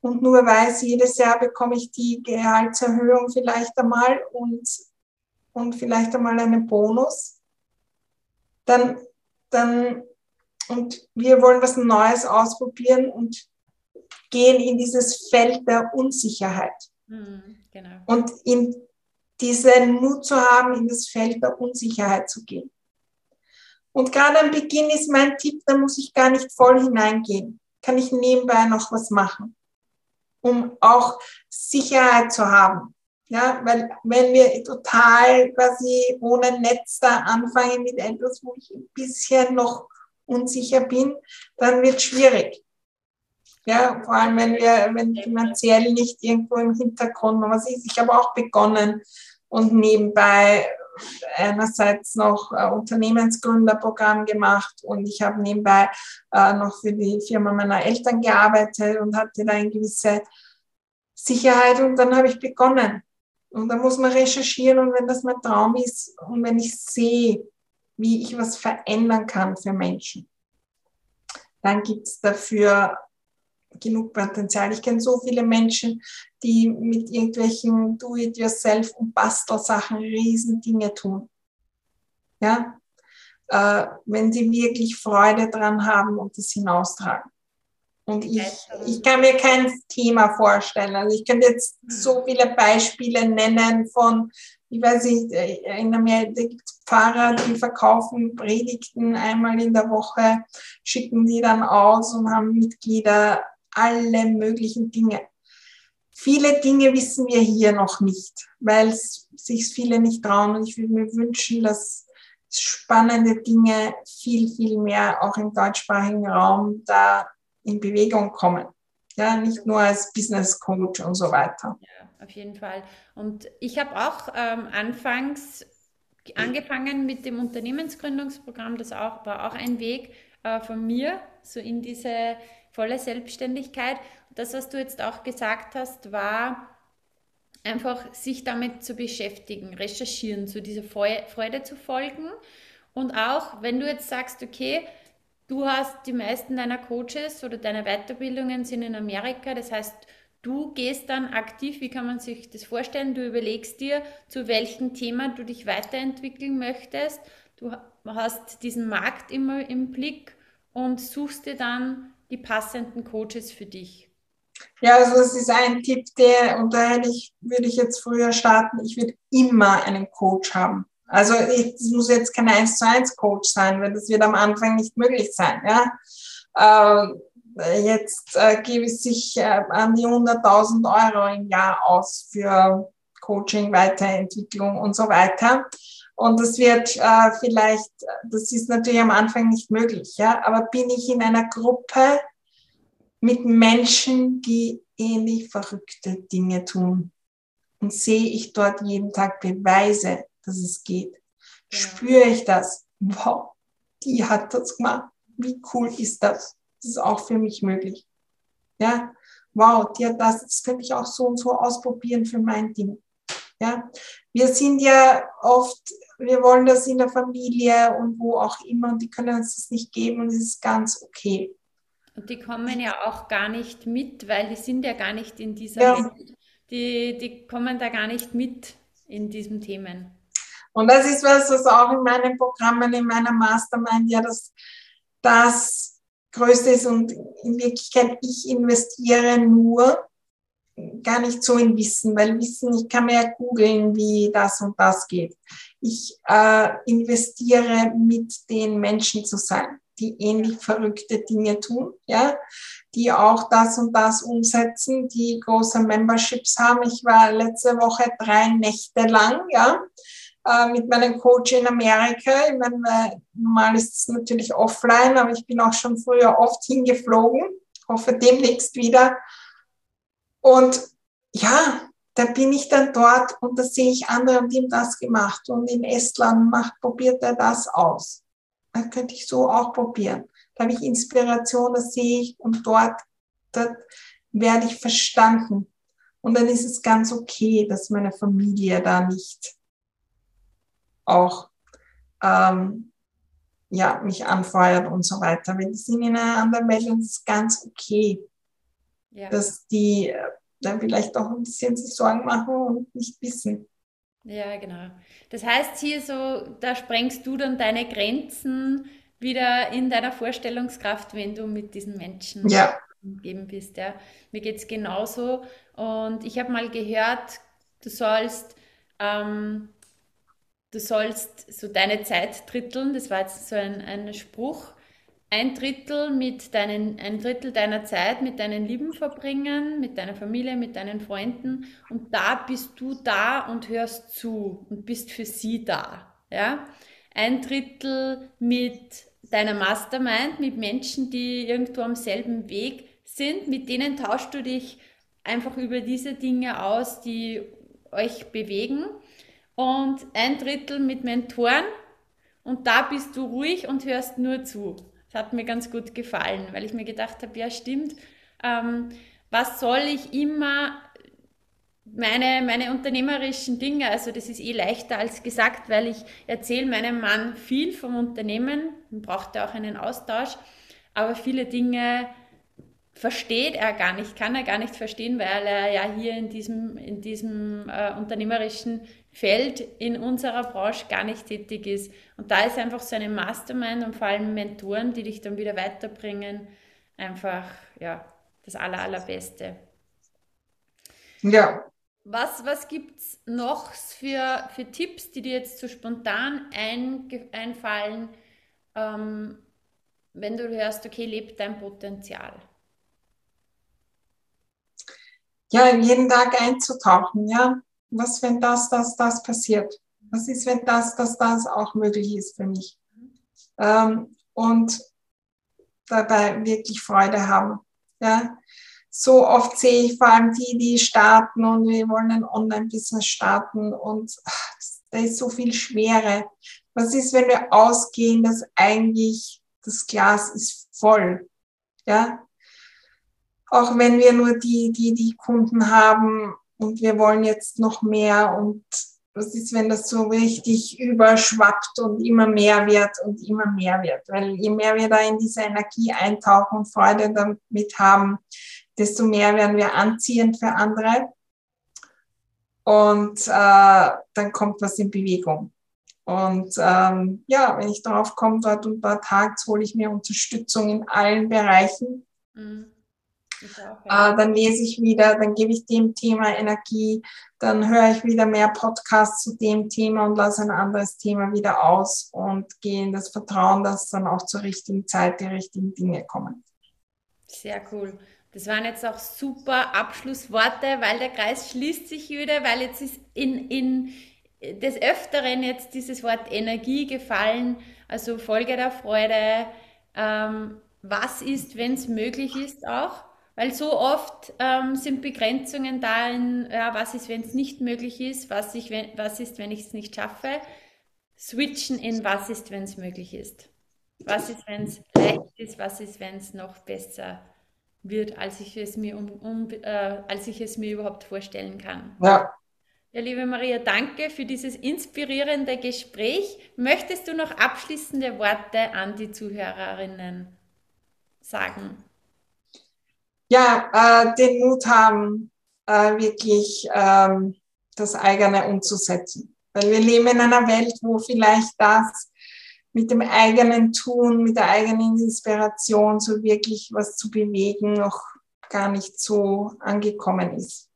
und nur weiß, jedes Jahr bekomme ich die Gehaltserhöhung vielleicht einmal und, und vielleicht einmal einen Bonus, dann, dann, und wir wollen was Neues ausprobieren und gehen in dieses Feld der Unsicherheit. Mhm, genau. Und in diesen Mut zu haben, in das Feld der Unsicherheit zu gehen. Und gerade am Beginn ist mein Tipp, da muss ich gar nicht voll hineingehen. Kann ich nebenbei noch was machen, um auch Sicherheit zu haben. Ja, weil wenn wir total quasi ohne Netz da anfangen mit etwas, wo ich ein bisschen noch unsicher bin, dann wird schwierig. Ja, vor allem wenn wir, wenn finanziell nicht irgendwo im Hintergrund was ist. Ich habe auch begonnen und nebenbei einerseits noch äh, Unternehmensgründerprogramm gemacht und ich habe nebenbei äh, noch für die Firma meiner Eltern gearbeitet und hatte da eine gewisse Sicherheit und dann habe ich begonnen. Und da muss man recherchieren und wenn das mein Traum ist und wenn ich sehe, wie ich was verändern kann für Menschen, dann gibt es dafür genug Potenzial. Ich kenne so viele Menschen, die mit irgendwelchen Do-it-yourself und Bastelsachen Riesendinge tun. Ja, äh, wenn sie wirklich Freude dran haben und das hinaustragen. Und ich, ich kann mir kein Thema vorstellen. Also ich könnte jetzt so viele Beispiele nennen von, ich weiß nicht, in Amerika gibt es Pfarrer, die verkaufen Predigten einmal in der Woche, schicken die dann aus und haben Mitglieder alle möglichen Dinge. Viele Dinge wissen wir hier noch nicht, weil sich viele nicht trauen. Und ich würde mir wünschen, dass spannende Dinge viel, viel mehr auch im deutschsprachigen Raum da in Bewegung kommen. Ja, nicht nur als Business Coach und so weiter. Ja, auf jeden Fall. Und ich habe auch ähm, anfangs angefangen mit dem Unternehmensgründungsprogramm. Das auch, war auch ein Weg äh, von mir, so in diese volle Selbstständigkeit. Das, was du jetzt auch gesagt hast, war einfach sich damit zu beschäftigen, recherchieren, zu dieser Freude zu folgen. Und auch, wenn du jetzt sagst, okay, du hast die meisten deiner Coaches oder deine Weiterbildungen sind in Amerika, das heißt, du gehst dann aktiv, wie kann man sich das vorstellen? Du überlegst dir, zu welchem Thema du dich weiterentwickeln möchtest. Du hast diesen Markt immer im Blick und suchst dir dann die passenden Coaches für dich? Ja, also das ist ein Tipp, der, und da hätte ich, würde ich jetzt früher starten, ich würde immer einen Coach haben. Also es muss jetzt kein 1 zu 1 Coach sein, weil das wird am Anfang nicht möglich sein. Ja? Äh, jetzt äh, gebe ich sich äh, an die 100.000 Euro im Jahr aus für Coaching, Weiterentwicklung und so weiter. Und das wird äh, vielleicht, das ist natürlich am Anfang nicht möglich, ja, aber bin ich in einer Gruppe mit Menschen, die ähnlich verrückte Dinge tun und sehe ich dort jeden Tag Beweise, dass es geht, ja. spüre ich das, wow, die hat das gemacht, wie cool ist das? Das ist auch für mich möglich. Ja, wow, die hat das, das könnte ich auch so und so ausprobieren für mein Ding. Ja, wir sind ja oft wir wollen das in der Familie und wo auch immer und die können uns das nicht geben und es ist ganz okay. Und die kommen ja auch gar nicht mit, weil die sind ja gar nicht in dieser ja. Welt. Die, die kommen da gar nicht mit in diesen Themen. Und das ist was, was auch in meinen Programmen, in meiner Mastermind ja das, das Größte ist. Und in Wirklichkeit, ich investiere nur gar nicht so in Wissen, weil Wissen, ich kann mir ja googeln, wie das und das geht. Ich äh, investiere mit den Menschen zu sein, die ähnlich verrückte Dinge tun, ja, die auch das und das umsetzen, die große Memberships haben. Ich war letzte Woche drei Nächte lang, ja, äh, mit meinem Coach in Amerika. Ich meine, normal ist es natürlich offline, aber ich bin auch schon früher oft hingeflogen. Hoffe demnächst wieder. Und ja, da bin ich dann dort und da sehe ich andere die haben das gemacht und in Estland macht, probiert er das aus. Da könnte ich so auch probieren. Da habe ich Inspiration, das sehe ich und dort, dort werde ich verstanden. Und dann ist es ganz okay, dass meine Familie da nicht auch ähm, ja, mich anfeuert und so weiter. Wenn die sind in einer anderen Welt, dann ist es ganz okay, ja. dass die äh, dann vielleicht auch ein bisschen sich Sorgen machen und nicht wissen. Ja, genau. Das heißt hier so, da sprengst du dann deine Grenzen wieder in deiner Vorstellungskraft, wenn du mit diesen Menschen ja. umgeben bist. Ja. Mir geht es genauso. Und ich habe mal gehört, du sollst, ähm, du sollst so deine Zeit dritteln. Das war jetzt so ein, ein Spruch ein Drittel mit deinen, ein Drittel deiner Zeit mit deinen Lieben verbringen, mit deiner Familie, mit deinen Freunden und da bist du da und hörst zu und bist für sie da, ja. Ein Drittel mit deiner Mastermind, mit Menschen, die irgendwo am selben Weg sind, mit denen tauschst du dich einfach über diese Dinge aus, die euch bewegen und ein Drittel mit Mentoren und da bist du ruhig und hörst nur zu. Das hat mir ganz gut gefallen, weil ich mir gedacht habe, ja stimmt, ähm, was soll ich immer meine, meine unternehmerischen Dinge, also das ist eh leichter als gesagt, weil ich erzähle meinem Mann viel vom Unternehmen, man braucht ja auch einen Austausch, aber viele Dinge versteht er gar nicht, kann er gar nicht verstehen, weil er ja hier in diesem, in diesem äh, unternehmerischen Feld in unserer Branche gar nicht tätig ist. Und da ist einfach so eine Mastermind und vor allem Mentoren, die dich dann wieder weiterbringen, einfach ja, das Aller, Allerbeste. Ja. Was, was gibt es noch für, für Tipps, die dir jetzt so spontan ein, einfallen, ähm, wenn du hörst, okay, lebt dein Potenzial? Ja, jeden Tag einzutauchen, ja was, wenn das, das, das passiert? Was ist, wenn das, das, das auch möglich ist für mich? Ähm, und dabei wirklich Freude haben. Ja? So oft sehe ich vor allem die, die starten und wir wollen ein Online-Business starten und ach, da ist so viel Schwere. Was ist, wenn wir ausgehen, dass eigentlich das Glas ist voll? Ja? Auch wenn wir nur die, die, die Kunden haben, und wir wollen jetzt noch mehr und was ist, wenn das so richtig überschwappt und immer mehr wird und immer mehr wird? Weil je mehr wir da in diese Energie eintauchen und Freude damit haben, desto mehr werden wir anziehend für andere. Und äh, dann kommt was in Bewegung. Und ähm, ja, wenn ich darauf komme, dort und dort hakt, hole ich mir Unterstützung in allen Bereichen. Mhm. Äh, dann lese ich wieder, dann gebe ich dem Thema Energie, dann höre ich wieder mehr Podcasts zu dem Thema und lasse ein anderes Thema wieder aus und gehe in das Vertrauen, dass dann auch zur richtigen Zeit die richtigen Dinge kommen. Sehr cool. Das waren jetzt auch super Abschlussworte, weil der Kreis schließt sich wieder, weil jetzt ist in, in des Öfteren jetzt dieses Wort Energie gefallen, also Folge der Freude. Ähm, was ist, wenn es möglich ist auch? Weil so oft ähm, sind Begrenzungen da in, ja, was ist, wenn es nicht möglich ist, was, ich, wenn, was ist, wenn ich es nicht schaffe. Switchen in, was ist, wenn es möglich ist. Was ist, wenn es leicht ist, was ist, wenn es noch besser wird, als ich es mir, um, um äh, als ich es mir überhaupt vorstellen kann. Ja. Ja, liebe Maria, danke für dieses inspirierende Gespräch. Möchtest du noch abschließende Worte an die Zuhörerinnen sagen? Ja, äh, den Mut haben, äh, wirklich ähm, das eigene umzusetzen. Weil wir leben in einer Welt, wo vielleicht das mit dem eigenen Tun, mit der eigenen Inspiration so wirklich was zu bewegen noch gar nicht so angekommen ist.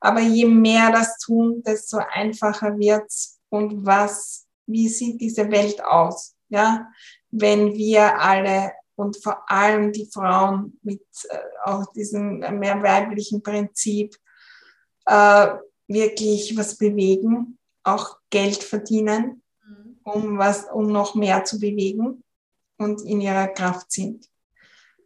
Aber je mehr das tun, desto einfacher wird's und was, wie sieht diese Welt aus? Ja, wenn wir alle und vor allem die Frauen mit äh, auch diesem mehr weiblichen Prinzip äh, wirklich was bewegen, auch Geld verdienen, mhm. um was, um noch mehr zu bewegen und in ihrer Kraft sind.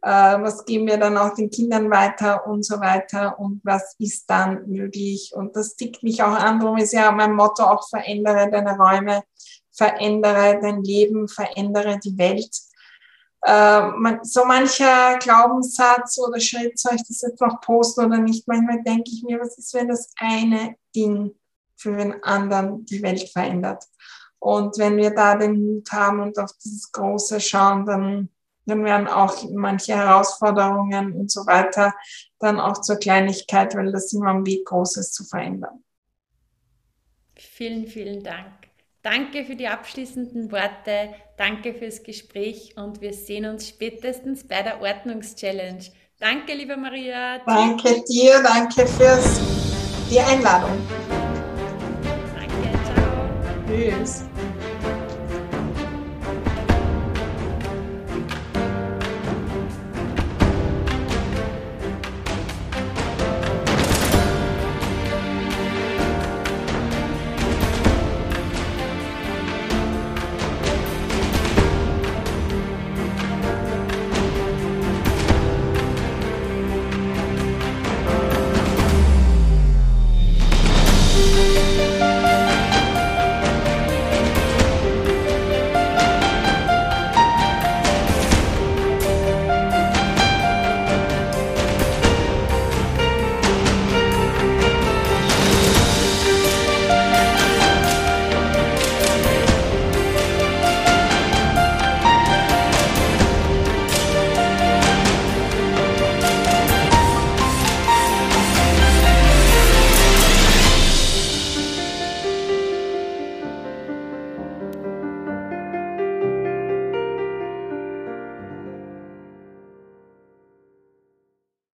Äh, was geben wir dann auch den Kindern weiter und so weiter und was ist dann möglich. Und das tickt mich auch an, darum ist ja mein Motto auch verändere deine Räume, verändere dein Leben, verändere die Welt. Äh, so mancher Glaubenssatz oder Schritt, soll ich das jetzt noch posten oder nicht? Manchmal denke ich mir, was ist, wenn das eine Ding für den anderen die Welt verändert? Und wenn wir da den Mut haben und auf dieses Große schauen, dann dann werden auch manche Herausforderungen und so weiter dann auch zur Kleinigkeit, weil das immer ein Weg Großes zu verändern. Vielen, vielen Dank. Danke für die abschließenden Worte, danke fürs Gespräch und wir sehen uns spätestens bei der Ordnungschallenge. Danke, liebe Maria. Danke dir, danke für die Einladung. Danke, ciao. Tschüss.